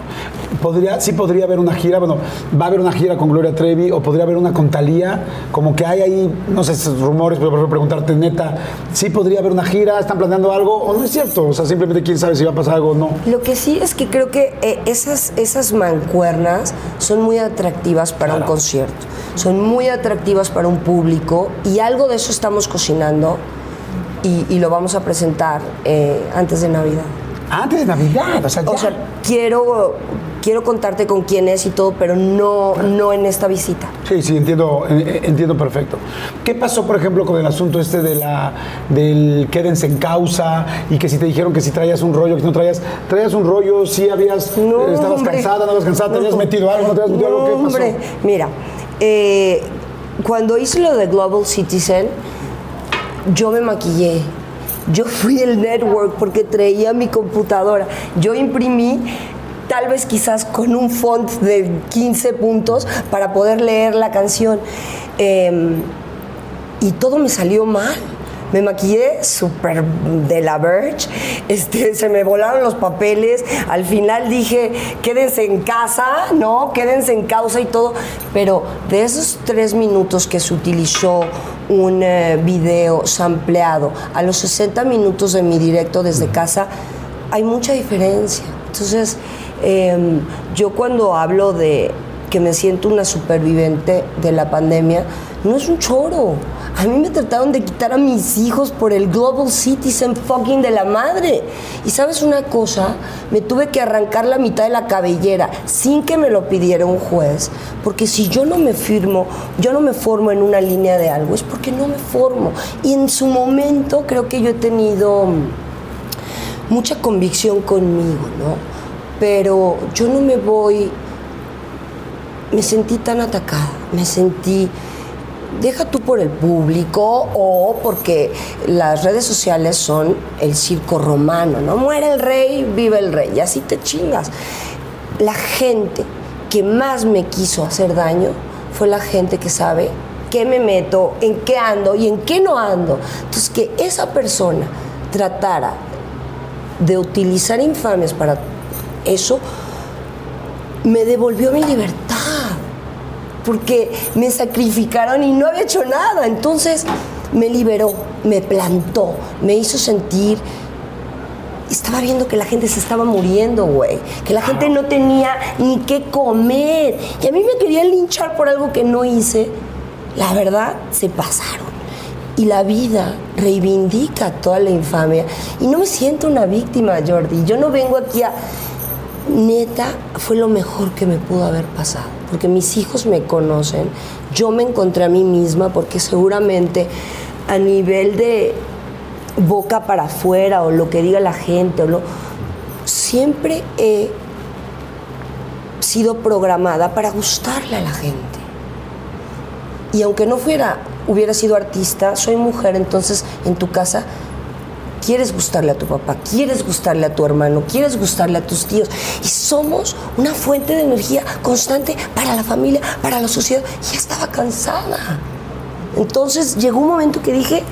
Speaker 1: Podría, sí podría haber una gira, bueno, va a haber una gira con Gloria Trevi o podría haber una con Talía, como que hay ahí, no sé, esos rumores, pero preguntarte neta, sí podría haber una gira, están planeando algo o no es cierto, o sea, simplemente quién sabe si va a pasar algo o no.
Speaker 2: Lo que sí es que creo que eh, esas, esas mancuernas son muy atractivas para un concierto, son muy atractivas para un público y algo de eso estamos cocinando y, y lo vamos a presentar eh, antes de Navidad.
Speaker 1: Antes de Navidad, o sea, ya.
Speaker 2: O sea, quiero, quiero contarte con quién es y todo, pero no, no en esta visita.
Speaker 1: Sí, sí, entiendo, entiendo perfecto. ¿Qué pasó, por ejemplo, con el asunto este de la, del quédense en causa y que si te dijeron que si traías un rollo, que si no traías, traías un rollo, si habías,
Speaker 2: No,
Speaker 1: eh, estabas
Speaker 2: hombre.
Speaker 1: cansada, no estabas cansada, te habías
Speaker 2: No.
Speaker 1: metido algo, no te habías metido algo, ¿qué pasó?
Speaker 2: Hombre, mira, eh, cuando hice lo de Global Citizen, yo me maquillé. Yo fui el network porque traía mi computadora. Yo imprimí tal vez quizás con un font de 15 puntos para poder leer la canción. Eh, y todo me salió mal. me maquillé súper de la Verge, este, se me volaron los papeles, al final dije, quédense en casa, ¿no? Quédense en causa y todo, pero de esos tres minutos que se utilizó un eh, video sampleado a los 60 minutos de mi directo desde casa, hay mucha diferencia. Entonces, em, yo cuando hablo de que me siento una superviviente de la pandemia, no es un choro. A mí me trataron de quitar a mis hijos por el Global Citizen fucking de la madre. Y sabes una cosa, me tuve que arrancar la mitad de la cabellera sin que me lo pidiera un juez, porque si yo no me firmo, yo no me formo en una línea de algo, es porque no me formo. Y en su momento creo que yo he tenido mucha convicción conmigo, ¿no? Pero yo no me voy, me sentí tan atacada, me sentí deja tú por el público o porque las redes sociales son el circo romano, ¿no? Muere el rey, vive el rey, y así te chingas. La gente que más me quiso hacer daño fue la gente que sabe qué me meto, en qué ando y en qué no ando. Entonces, que esa persona tratara de utilizar infames para eso, me devolvió mi libertad porque me sacrificaron y no había hecho nada. Entonces me liberó, me plantó, me hizo sentir estaba viendo que la gente se estaba muriendo, güey. Que la gente no tenía ni qué comer. Y a mí me querían linchar por algo que no hice. La verdad, se pasaron. Y la vida reivindica toda la infamia. Y no me siento una víctima, Jordi. Yo no vengo aquí a... Neta, fue lo mejor que me pudo haber pasado porque mis hijos me conocen, yo me encontré a mí misma porque seguramente a nivel de boca para afuera o lo que diga la gente, o lo, siempre he sido programada para gustarle a la gente. Y aunque no fuera, hubiera sido artista, soy mujer, entonces en tu casa quieres gustarle a tu papá, quieres gustarle a tu hermano, quieres gustarle a tus tíos. Y somos una fuente de energía constante para la familia, para la sociedad. Ya estaba cansada. Entonces llegó un momento que dije,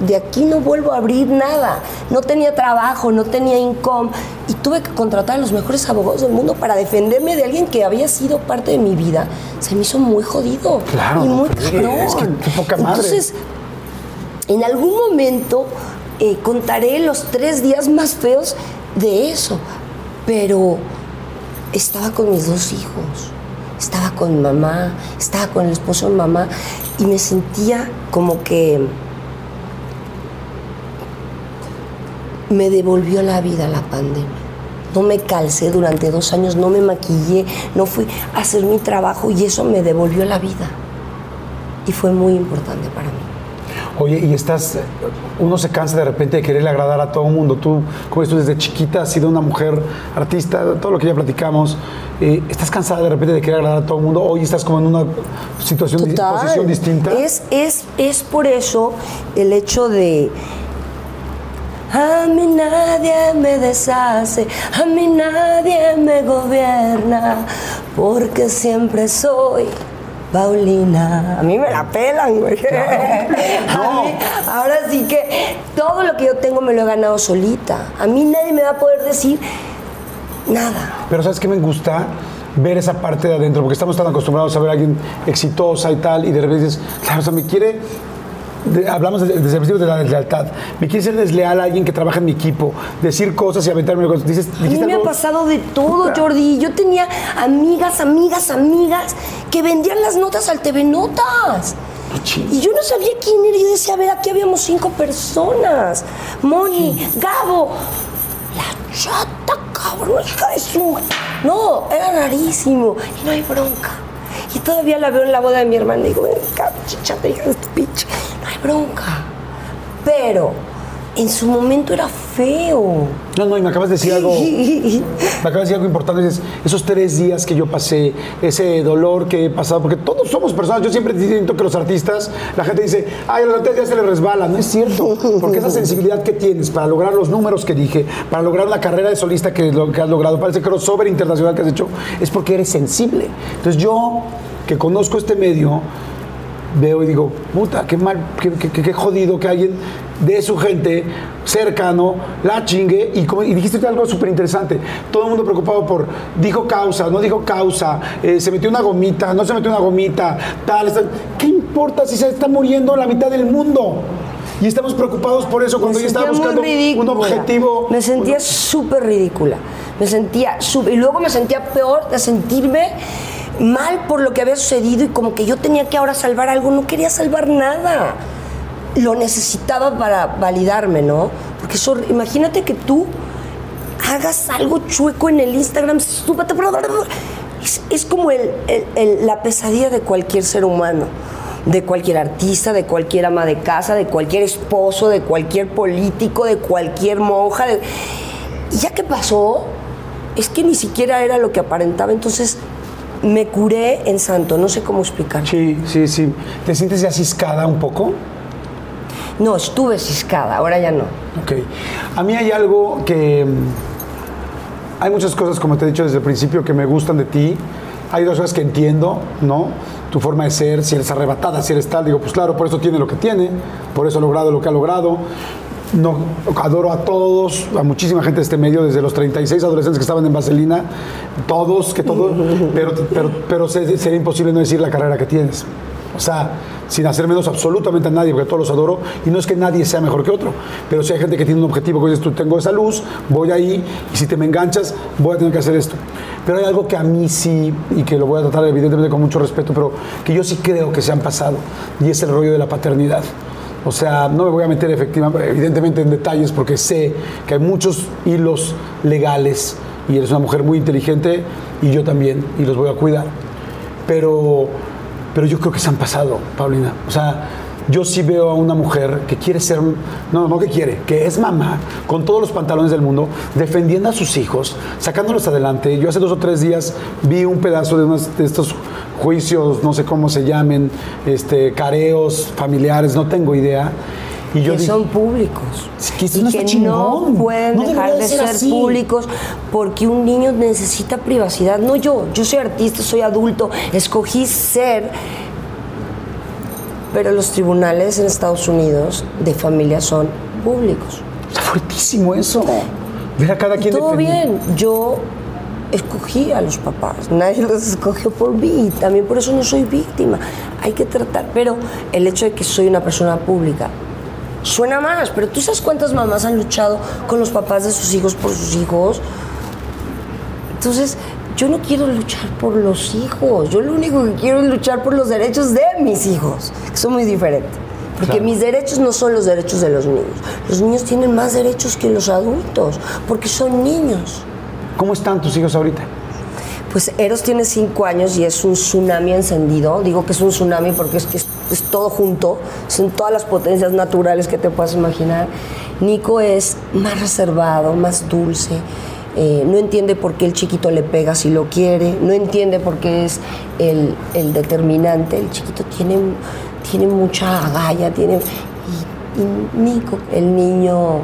Speaker 2: de aquí no vuelvo a abrir nada. No tenía trabajo, no tenía income y tuve que contratar a los mejores abogados del mundo para defenderme de alguien que había sido parte de mi vida. Se me hizo muy jodido
Speaker 1: claro,
Speaker 2: y muy
Speaker 1: cabrón. Es que, poca madre.
Speaker 2: Entonces, en algún momento eh, contaré los tres días más feos de eso, pero estaba con mis dos hijos, estaba con mamá, estaba con el esposo de mamá y me sentía como que me devolvió la vida la pandemia. No me calcé durante dos años, no me maquillé, no fui a hacer mi trabajo y eso me devolvió la vida. Y fue muy importante para mí.
Speaker 1: Oye, y estás, uno se cansa de repente de quererle agradar a todo el mundo. Tú, como tú desde chiquita has sido una mujer artista, todo lo que ya platicamos. Eh, ¿Estás cansada de repente de querer agradar a todo el mundo? Hoy estás como en una situación, posición distinta.
Speaker 2: Es, es, es por eso el hecho de... A mí nadie me deshace, a mí nadie me gobierna, porque siempre soy Paulina. A mí me la pelan, güey. ahora sí que todo lo que yo tengo me lo he ganado solita. A mí nadie me va a poder decir nada.
Speaker 1: Pero ¿sabes qué me gusta? ver esa parte de adentro, porque estamos tan acostumbrados a ver a alguien exitosa y tal, y de repente dices, claro, o sea, me quiere hablamos desde el principio de la deslealtad. Me quiere ser desleal a alguien que trabaja en mi equipo, decir cosas y aventarme cosas. Dices,
Speaker 2: a mí me ha pasado de todo, Jordi. Yo tenía amigas, amigas, amigas que vendían las notas al TV Notas. Y yo no sabía quién era. Yo decía, a ver, aquí habíamos cinco personas. Moni, Gabo, la chata, cabrón, hija de su... No, era rarísimo. Y no hay bronca. Y todavía la veo en la boda de mi hermana y digo, venga, chichata, hija de este pinche no hay bronca. Pero en su momento era feo.
Speaker 1: No, no, y me acabas de decir algo. me acabas de decir algo importante. Dices, esos tres días que yo pasé, ese dolor que he pasado, porque todos somos personas. Yo siempre siento que los artistas, la gente dice, ay, a los artistas ya se les resbala. No es cierto. Porque esa sensibilidad que tienes para lograr los números que dije, para lograr la carrera de solista que, que has logrado, para ese crossover internacional que has hecho, es porque eres sensible. Entonces yo, que conozco este medio, veo y digo, puta, qué mal, qué, qué- jodido que alguien de su gente cercano la chingue. Y, dijiste algo súper interesante. Todo el mundo preocupado por, dijo causa, no dijo causa, eh, se metió una gomita, no se metió una gomita, tal, tal. ¿Qué importa si se está muriendo la mitad del mundo? Y estamos preocupados por eso cuando ella estaba buscando un objetivo.
Speaker 2: Me sentía súper ridícula. Me sentía súper. Y luego me sentía peor de sentirme mal por lo que había sucedido y como que yo tenía que ahora salvar algo. No quería salvar nada. Lo necesitaba para validarme, ¿no? Porque eso, imagínate que tú hagas algo chueco en el Instagram, súbete, es, es como la pesadilla de cualquier ser humano, de cualquier artista, de cualquier ama de casa, de cualquier esposo, de cualquier político, de cualquier monja. Y ya que pasó, es que ni siquiera era lo que aparentaba, entonces me curé en santo, no sé cómo explicar.
Speaker 1: Sí, sí, sí. ¿Te sientes ya ciscada un poco?
Speaker 2: No, estuve ciscada, ahora ya no.
Speaker 1: Ok. A mí hay algo que... mm, Hay muchas cosas, como te he dicho desde el principio, que me gustan de ti. Hay dos cosas que entiendo, ¿no? Tu forma de ser, si eres arrebatada, si eres tal. Digo, pues claro, por eso tiene lo que tiene, por eso ha logrado lo que ha logrado. No, adoro a todos, a muchísima gente de este medio, desde los 36 adolescentes que estaban en Vaselina, todos, que todos, pero, pero, pero se- sería imposible no decir la carrera que tienes. O sea, sin hacer menos absolutamente a nadie, porque todos los adoro, y no es que nadie sea mejor que otro, pero si hay gente que tiene un objetivo, que dices, tú tengo esa luz, voy ahí, y si te me enganchas, voy a tener que hacer esto. Pero hay algo que a mí sí, y que lo voy a tratar evidentemente con mucho respeto, pero que yo sí creo que se han pasado, y es el rollo de la paternidad. O sea, no me voy a meter efectivamente, evidentemente en detalles porque sé que hay muchos hilos legales y eres una mujer muy inteligente y yo también y los voy a cuidar. Pero, pero yo creo que se han pasado, Paulina. O sea, yo sí veo a una mujer que quiere ser, no, no que quiere, que es mamá, con todos los pantalones del mundo, defendiendo a sus hijos, sacándolos adelante. Yo hace dos o tres días vi un pedazo de, unos, de estos juicios, no sé cómo se llamen, este, careos familiares, no tengo idea. Y yo
Speaker 2: que
Speaker 1: dije,
Speaker 2: son públicos.
Speaker 1: Que
Speaker 2: y
Speaker 1: no
Speaker 2: que
Speaker 1: chingón.
Speaker 2: no pueden
Speaker 1: No
Speaker 2: dejar de
Speaker 1: ser
Speaker 2: ser,
Speaker 1: así.
Speaker 2: públicos porque un niño necesita privacidad. No yo, yo soy artista, soy adulto, escogí ser. Pero los tribunales en Estados Unidos de familia son públicos.
Speaker 1: está fuertísimo eso. Ver a cada quien
Speaker 2: Todo bien, yo escogí a los papás, nadie los escogió por mí, también por eso no soy víctima. Hay que tratar, pero el hecho de que soy una persona pública suena más, pero tú sabes cuántas mamás han luchado con los papás de sus hijos por sus hijos. Entonces, yo no quiero luchar por los hijos, yo lo único que quiero es luchar por los derechos de mis hijos, que son muy diferentes. Porque
Speaker 1: Claro.
Speaker 2: mis derechos no son los derechos de los niños. Los niños tienen más derechos que los adultos, porque son niños.
Speaker 1: ¿Cómo están tus hijos ahorita?
Speaker 2: Pues Eros tiene cinco años y es un tsunami encendido. Digo que es un tsunami porque es que es, es todo junto, son todas las potencias naturales que te puedas imaginar. Nico es más reservado, más dulce. Eh, no entiende por qué el chiquito le pega si lo quiere, no entiende por qué es el, el determinante. El chiquito tiene, tiene mucha agalla, tiene. Y, Nico, el niño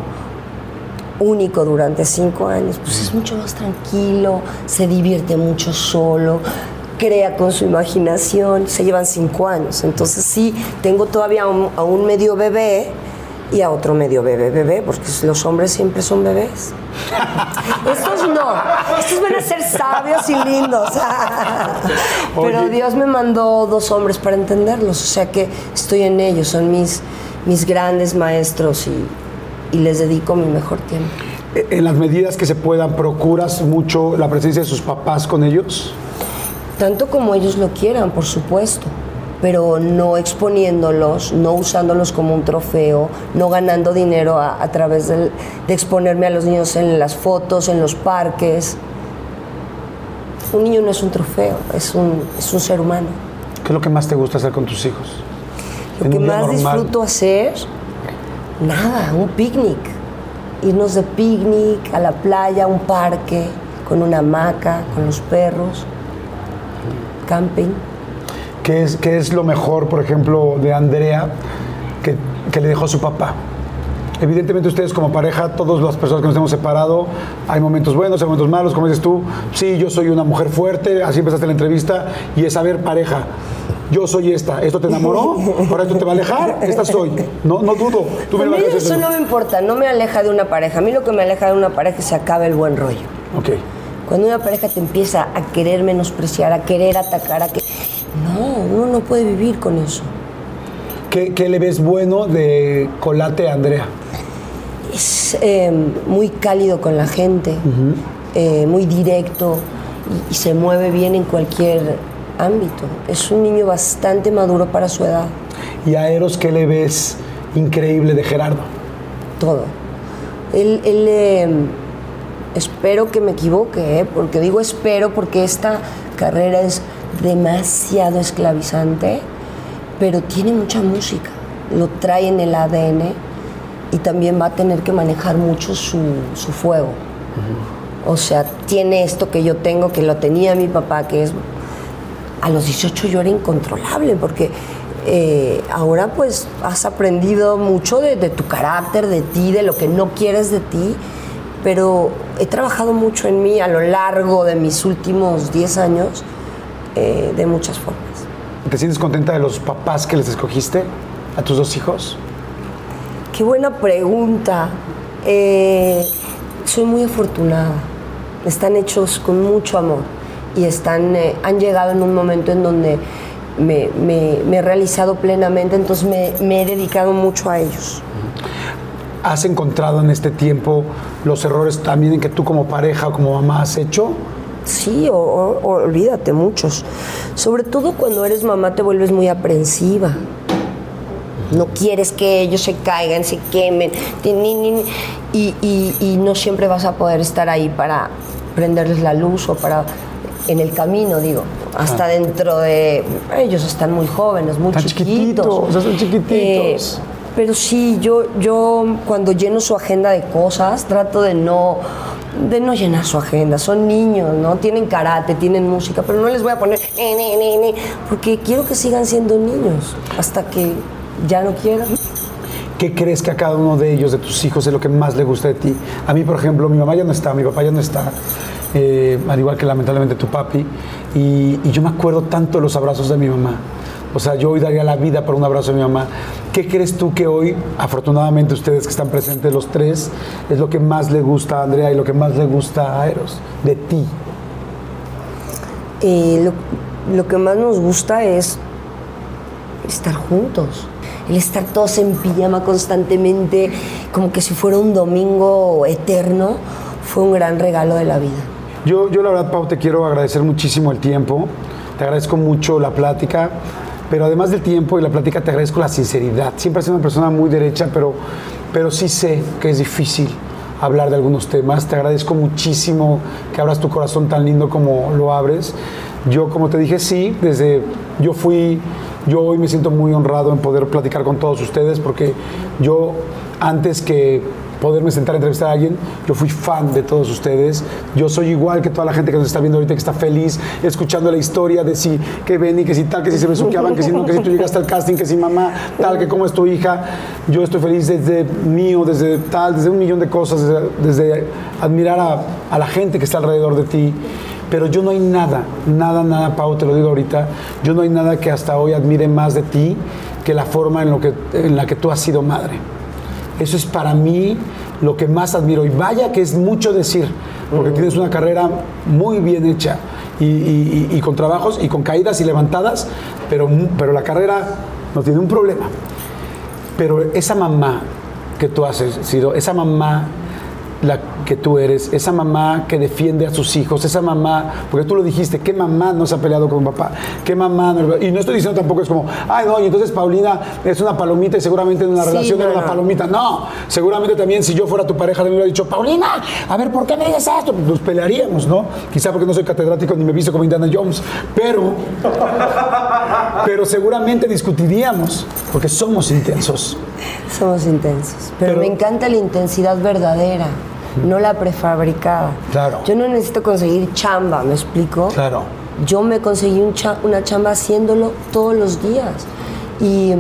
Speaker 2: único durante cinco años, pues es mucho más tranquilo, se divierte mucho solo, crea con su imaginación, se llevan cinco años. Entonces sí, tengo todavía a un medio bebé y a otro medio bebé, bebé, porque los hombres siempre son bebés. Estos no, estos van a ser sabios y lindos. Pero. Dios me mandó dos hombres para entenderlos, o sea que estoy en ellos, son mis, mis grandes maestros y, y les dedico mi mejor tiempo.
Speaker 1: Eh, En las medidas que se puedan, ¿procuras mucho la presencia de sus papás con ellos?
Speaker 2: Tanto como ellos lo quieran, por supuesto, pero no exponiéndolos, no usándolos como un trofeo, no ganando dinero a, a través del- de exponerme a los niños en las fotos, en los parques. Un niño no es un trofeo, es un, es un ser humano.
Speaker 1: ¿Qué es lo que más te gusta hacer con tus hijos?
Speaker 2: Lo que más
Speaker 1: normal.
Speaker 2: disfruto hacer, nada, un picnic. Irnos de picnic a la playa, a un parque, con una hamaca, con los perros, camping.
Speaker 1: ¿Qué es, qué es lo mejor, por ejemplo, de Andrea que, que le dejó su papá? Evidentemente ustedes como pareja, todas las personas que nos hemos separado, hay momentos buenos, hay momentos malos, como dices tú, sí, yo soy una mujer fuerte, así empezaste la entrevista, y es saber pareja, yo soy esta, esto te enamoró, ahora esto te va a alejar, esta soy. No, no dudo.
Speaker 2: Tú a mí eso no me importa, no me aleja de una pareja. A mí lo que me aleja de una pareja es que se acabe el buen rollo.
Speaker 1: Ok.
Speaker 2: Cuando una pareja te empieza a querer menospreciar, a querer atacar, a que... No, uno no puede vivir con eso.
Speaker 1: ¿Qué, le ves bueno de Colate Andrea?
Speaker 2: Es em, muy cálido con la gente, eh, muy directo y, se mueve bien en cualquier ámbito. Es un niño bastante maduro para su edad.
Speaker 1: ¿Y a Eros qué le ves increíble de Gerardo?
Speaker 2: Todo. Él, em, espero que me equivoque, ¿eh? porque digo espero porque esta carrera es demasiado esclavizante, pero tiene mucha música, lo trae en el ADN y también va a tener que manejar mucho su, fuego. O sea, tiene esto que yo tengo, que lo tenía mi papá, que es... A los 18 yo era incontrolable porque eh, ahora pues has aprendido mucho de, tu carácter, de ti, de lo que no quieres de ti, pero he trabajado mucho en mí a lo largo de mis últimos 10 años eh, de muchas formas.
Speaker 1: ¿Te sientes contenta de los papás que les escogiste a tus dos hijos?
Speaker 2: Qué buena pregunta. Eh, soy muy afortunada. Están hechos con mucho amor y están, han llegado en un momento en donde me, he realizado plenamente, entonces me, he dedicado mucho a ellos.
Speaker 1: ¿Has encontrado en este tiempo los errores también en que tú como pareja o como mamá has hecho?
Speaker 2: Sí, olvídate, muchos. Sobre todo cuando eres mamá te vuelves muy aprensiva. No quieres que ellos se caigan, se quemen, y, y no siempre vas a poder estar ahí para prenderles la luz o para en el camino, digo hasta dentro de... Ellos están muy jóvenes, muy chiquitos.
Speaker 1: son chiquititos. Eh,
Speaker 2: pero sí, yo, yo cuando lleno su agenda de cosas, trato de no, de no llenar su agenda. Son niños, ¿no? Tienen karate, tienen música, pero no les voy a poner... porque quiero que sigan siendo niños hasta que ya no quieran.
Speaker 1: ¿Qué crees que a cada uno de ellos, de tus hijos, es lo que más le gusta de ti? A mí, por ejemplo, mi mamá ya no está, mi papá ya no está. Eh, al igual que lamentablemente tu papi, y, yo me acuerdo tanto de los abrazos de mi mamá. O sea, yo hoy daría la vida por un abrazo de mi mamá. ¿Qué crees tú que hoy, afortunadamente ustedes que están presentes los tres, es lo que más le gusta a Andrea y lo que más le gusta a Eros de ti?
Speaker 2: Eh, lo, que más nos gusta es estar juntos. El estar todos en pijama constantemente, como que si fuera un domingo eterno, fue un gran regalo de la vida.
Speaker 1: Yo, yo la verdad, Pau, te quiero agradecer muchísimo el tiempo, te agradezco mucho la plática, pero además del tiempo y la plática te agradezco la sinceridad. Siempre has sido una persona muy derecha, pero, pero sí sé que es difícil hablar de algunos temas. Te agradezco muchísimo que abras tu corazón tan lindo como lo abres. Yo, como te dije, sí, desde yo fui, yo hoy me siento muy honrado en poder platicar con todos ustedes porque yo antes que poderme sentar a entrevistar a alguien. Yo fui fan de todos ustedes. Yo soy igual que toda la gente que nos está viendo ahorita, que está feliz escuchando la historia de si que ven y que si tal, que si se besuqueaban, que si no, que si tú llegaste al casting, que si mamá, tal, que cómo es tu hija. Yo estoy feliz desde mío, desde tal, desde un millón de cosas, desde, admirar a, a la gente que está alrededor de ti pero yo no hay nada, nada, nada, Pau, te lo digo ahorita, yo no hay nada que hasta hoy admire más de ti que la forma en, lo que, en la que tú has sido madre. Eso es para mí lo que más admiro. Y vaya que es mucho decir, porque tienes una carrera muy bien hecha y, con trabajos y con caídas y levantadas, pero, pero la carrera no tiene un problema. Pero esa mamá que tú has sido, esa mamá la que tú eres, esa mamá que defiende a sus hijos, esa mamá, porque tú lo dijiste, ¿qué mamá no se ha peleado con papá? ¿Qué mamá no? Y no estoy diciendo tampoco es como, ay no, y entonces Paulina es una palomita y seguramente en una relación era una palomita. No, seguramente también si yo fuera tu pareja me hubiera dicho, Paulina, a ver, ¿por qué me dices esto? Nos pelearíamos, ¿no? Quizá porque no soy catedrático ni me visto como Indiana Jones, pero, pero seguramente discutiríamos, porque somos intensos.
Speaker 2: Somos intensos, pero me encanta la intensidad verdadera no la prefabricada.
Speaker 1: Claro.
Speaker 2: Yo no necesito conseguir chamba, ¿me explico?
Speaker 1: Claro.
Speaker 2: Yo me conseguí una chamba haciéndolo todos los días. Y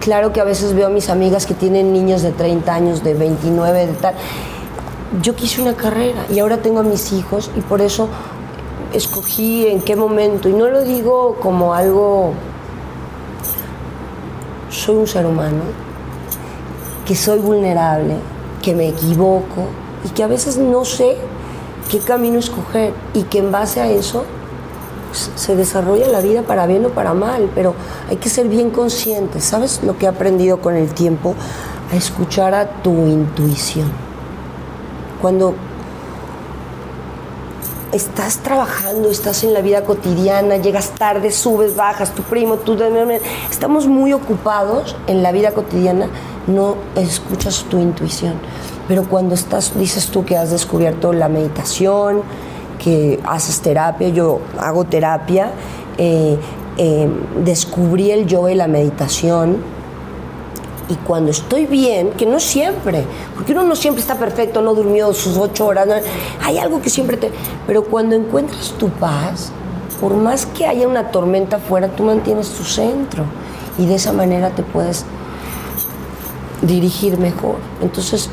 Speaker 2: claro que a veces veo a mis amigas que tienen niños de 30 años, de 29, de tal. Yo quise una carrera y ahora tengo a mis hijos y por eso escogí en qué momento. Y no lo digo como algo soy un ser humano, que soy vulnerable, que me equivoco y que a veces no sé qué camino escoger y que en base a eso pues, se desarrolla la vida para bien o para mal, pero hay que ser bien conscientes. ¿Sabes lo que he aprendido con el tiempo? A escuchar a tu intuición. Cuando estás trabajando, estás en la vida cotidiana, llegas tarde, subes, bajas, tu primo, tú... Estamos muy ocupados en la vida cotidiana, no escuchas tu intuición. Pero cuando estás, dices tú que has descubierto la meditación, que haces terapia, yo hago terapia, eh, eh, descubrí el yoga y la meditación, y cuando estoy bien, que no siempre, porque uno no siempre está perfecto, no durmió sus ocho horas, hay algo que siempre te... Pero cuando encuentras tu paz, por más que haya una tormenta afuera, tú mantienes tu centro y de esa manera te puedes dirigir mejor. Entonces,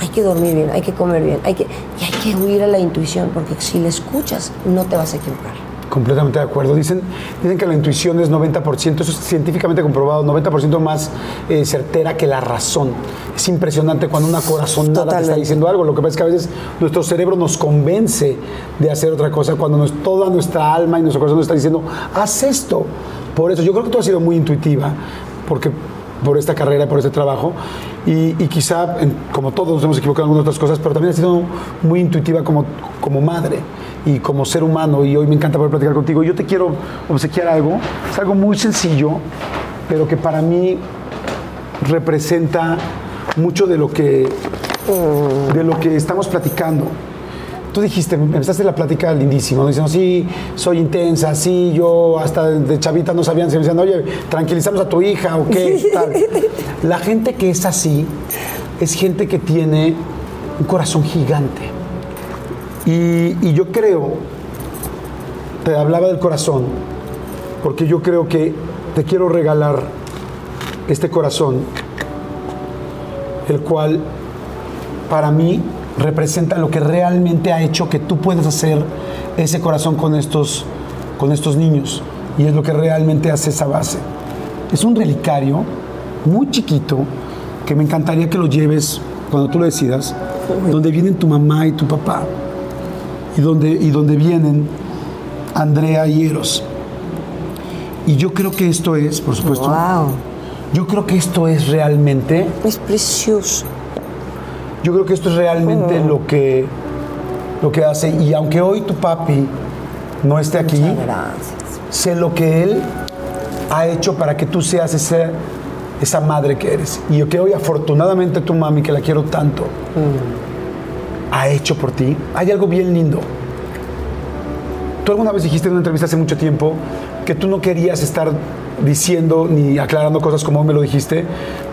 Speaker 2: hay que dormir bien, hay que comer bien, hay que, y hay que huir a la intuición, porque si la escuchas, no te vas a equivocar.
Speaker 1: Completamente de acuerdo. Dicen, dicen que la intuición es 90%, eso es científicamente comprobado, 90% más eh, certera que la razón. Es impresionante cuando una corazonada te está diciendo algo. Lo que pasa es que a veces nuestro cerebro nos convence de hacer otra cosa cuando toda nuestra alma y nuestro corazón nos está diciendo, haz esto. Por eso, yo creo que tú has sido muy intuitiva, porque por esta carrera, por este trabajo, y, quizá, como todos nos hemos equivocado en algunas otras cosas, pero también has sido muy intuitiva como, como madre y como ser humano y hoy me encanta poder platicar contigo. Yo te quiero obsequiar algo, es algo muy sencillo, pero que para mí representa mucho de lo que, de lo que estamos platicando. Tú dijiste, me empezaste la plática lindísimo, diciendo, sí, soy intensa, sí, yo hasta de chavita no sabían, se me decían, oye, tranquilizamos a tu hija o qué, tal. La gente que es así es gente que tiene un corazón gigante. Y, yo creo, te hablaba del corazón, porque yo creo que te quiero regalar este corazón, el cual para mí representa lo que realmente ha hecho que tú puedas hacer ese corazón con estos, con estos niños. Y es lo que realmente hace esa base. Es un relicario muy chiquito que me encantaría que lo lleves cuando tú lo decidas, donde vienen tu mamá y tu papá y donde, y donde vienen Andrea y Eros. Y yo creo que esto es, por supuesto.
Speaker 2: Wow.
Speaker 1: Yo creo que esto es realmente.
Speaker 2: Es precioso.
Speaker 1: Yo creo que esto es realmente lo que lo que hace. Y aunque hoy tu papi no esté aquí, sé lo que él ha hecho para que tú seas ese, esa madre que eres. Y yo que hoy afortunadamente tu mami, que la quiero tanto, mm ha hecho por ti, hay algo bien lindo. Tú alguna vez dijiste en una entrevista hace mucho tiempo que tú no querías estar diciendo ni aclarando cosas como me lo dijiste,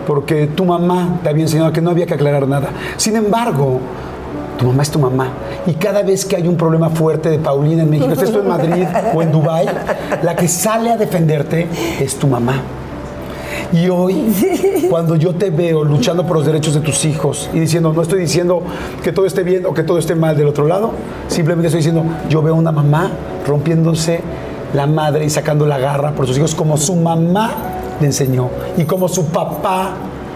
Speaker 1: porque tu mamá te había enseñado que no había que aclarar nada. Sin embargo, tu mamá es tu mamá. Y cada vez que hay un problema fuerte de Paulina en México, estés tú en Madrid o en Dubái, la que sale a defenderte es tu mamá. Y hoy, cuando yo te veo luchando por los derechos de tus hijos y diciendo, no estoy diciendo que todo esté bien o que todo esté mal del otro lado, simplemente estoy diciendo, yo veo una mamá rompiéndose la madre y sacando la garra por sus hijos como su mamá le enseñó y como su papá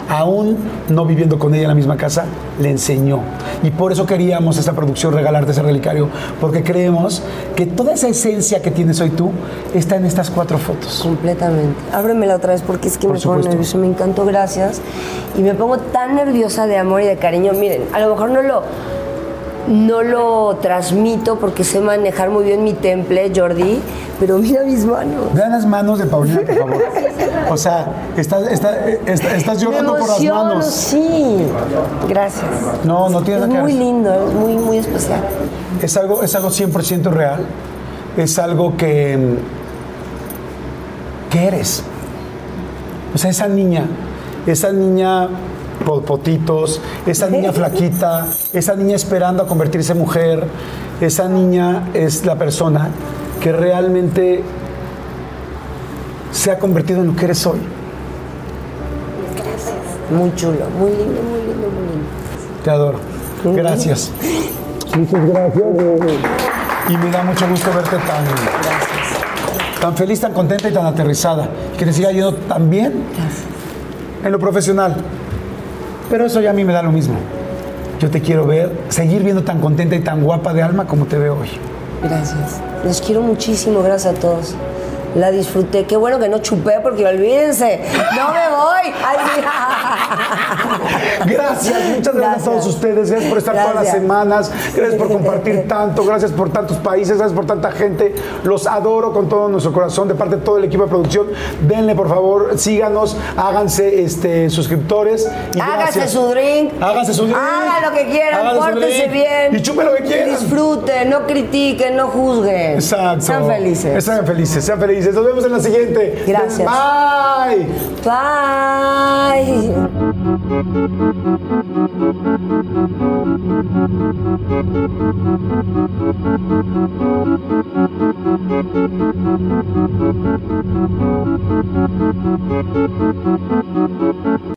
Speaker 1: aún no viviendo con ella en la misma casa, le enseñó. Y por eso queríamos esta producción regalarte ese relicario, porque creemos que toda esa esencia que tienes hoy tú está en estas cuatro fotos.
Speaker 2: Completamente. Ábremela otra vez porque es que me pongo nervioso, me encantó, gracias. Y me pongo tan nerviosa de amor y de cariño. Miren, a lo mejor no lo no lo transmito porque sé manejar muy bien mi temple, Jordi, pero mira mis manos.
Speaker 1: Vean las manos de Paulina, por favor. O sea, estás, estás llorando por las manos.
Speaker 2: Sí, gracias.
Speaker 1: No, no tienes
Speaker 2: Es muy lindo, es muy, muy especial.
Speaker 1: Es algo, es algo 100% real. Es algo que, que eres. O sea, esa niña, esa niña potitos, esa niña flaquita, esa niña esperando a convertirse en mujer, esa niña es la persona que realmente se ha convertido en lo que eres hoy.
Speaker 2: Gracias. Muy chulo, muy lindo, muy lindo, muy lindo.
Speaker 1: Te adoro. Gracias. Muchas gracias. Y me da mucho gusto verte tan. Gracias. tan feliz, tan contenta y tan aterrizada. Que te siga yendo tan bien en lo profesional. Pero eso ya a mí me da lo mismo. Yo te quiero ver, seguir viendo tan contenta y tan guapa de alma como te veo hoy.
Speaker 2: Gracias. Los quiero muchísimo, gracias a todos. La disfruté. Qué bueno que no chupé porque olvídense. No me voy. Ay,
Speaker 1: Gracias, muchas gracias, a todos ustedes. Gracias por estar todas las semanas. Gracias por compartir tanto. Gracias por tantos países. Gracias por tanta gente. Los adoro con todo nuestro corazón. De parte de todo el equipo de producción. Denle, por favor, síganos. Háganse este, suscriptores.
Speaker 2: Y Háganse su drink.
Speaker 1: Háganse su drink.
Speaker 2: Hagan lo que quieran. Pórtense bien.
Speaker 1: Y chupen lo que quieran.
Speaker 2: Disfruten, no critiquen, no juzguen.
Speaker 1: Exacto.
Speaker 2: Sean felices.
Speaker 1: Sean felices, sean felices. Nos vemos en la siguiente.
Speaker 2: Gracias.
Speaker 1: Bye.
Speaker 2: Bye.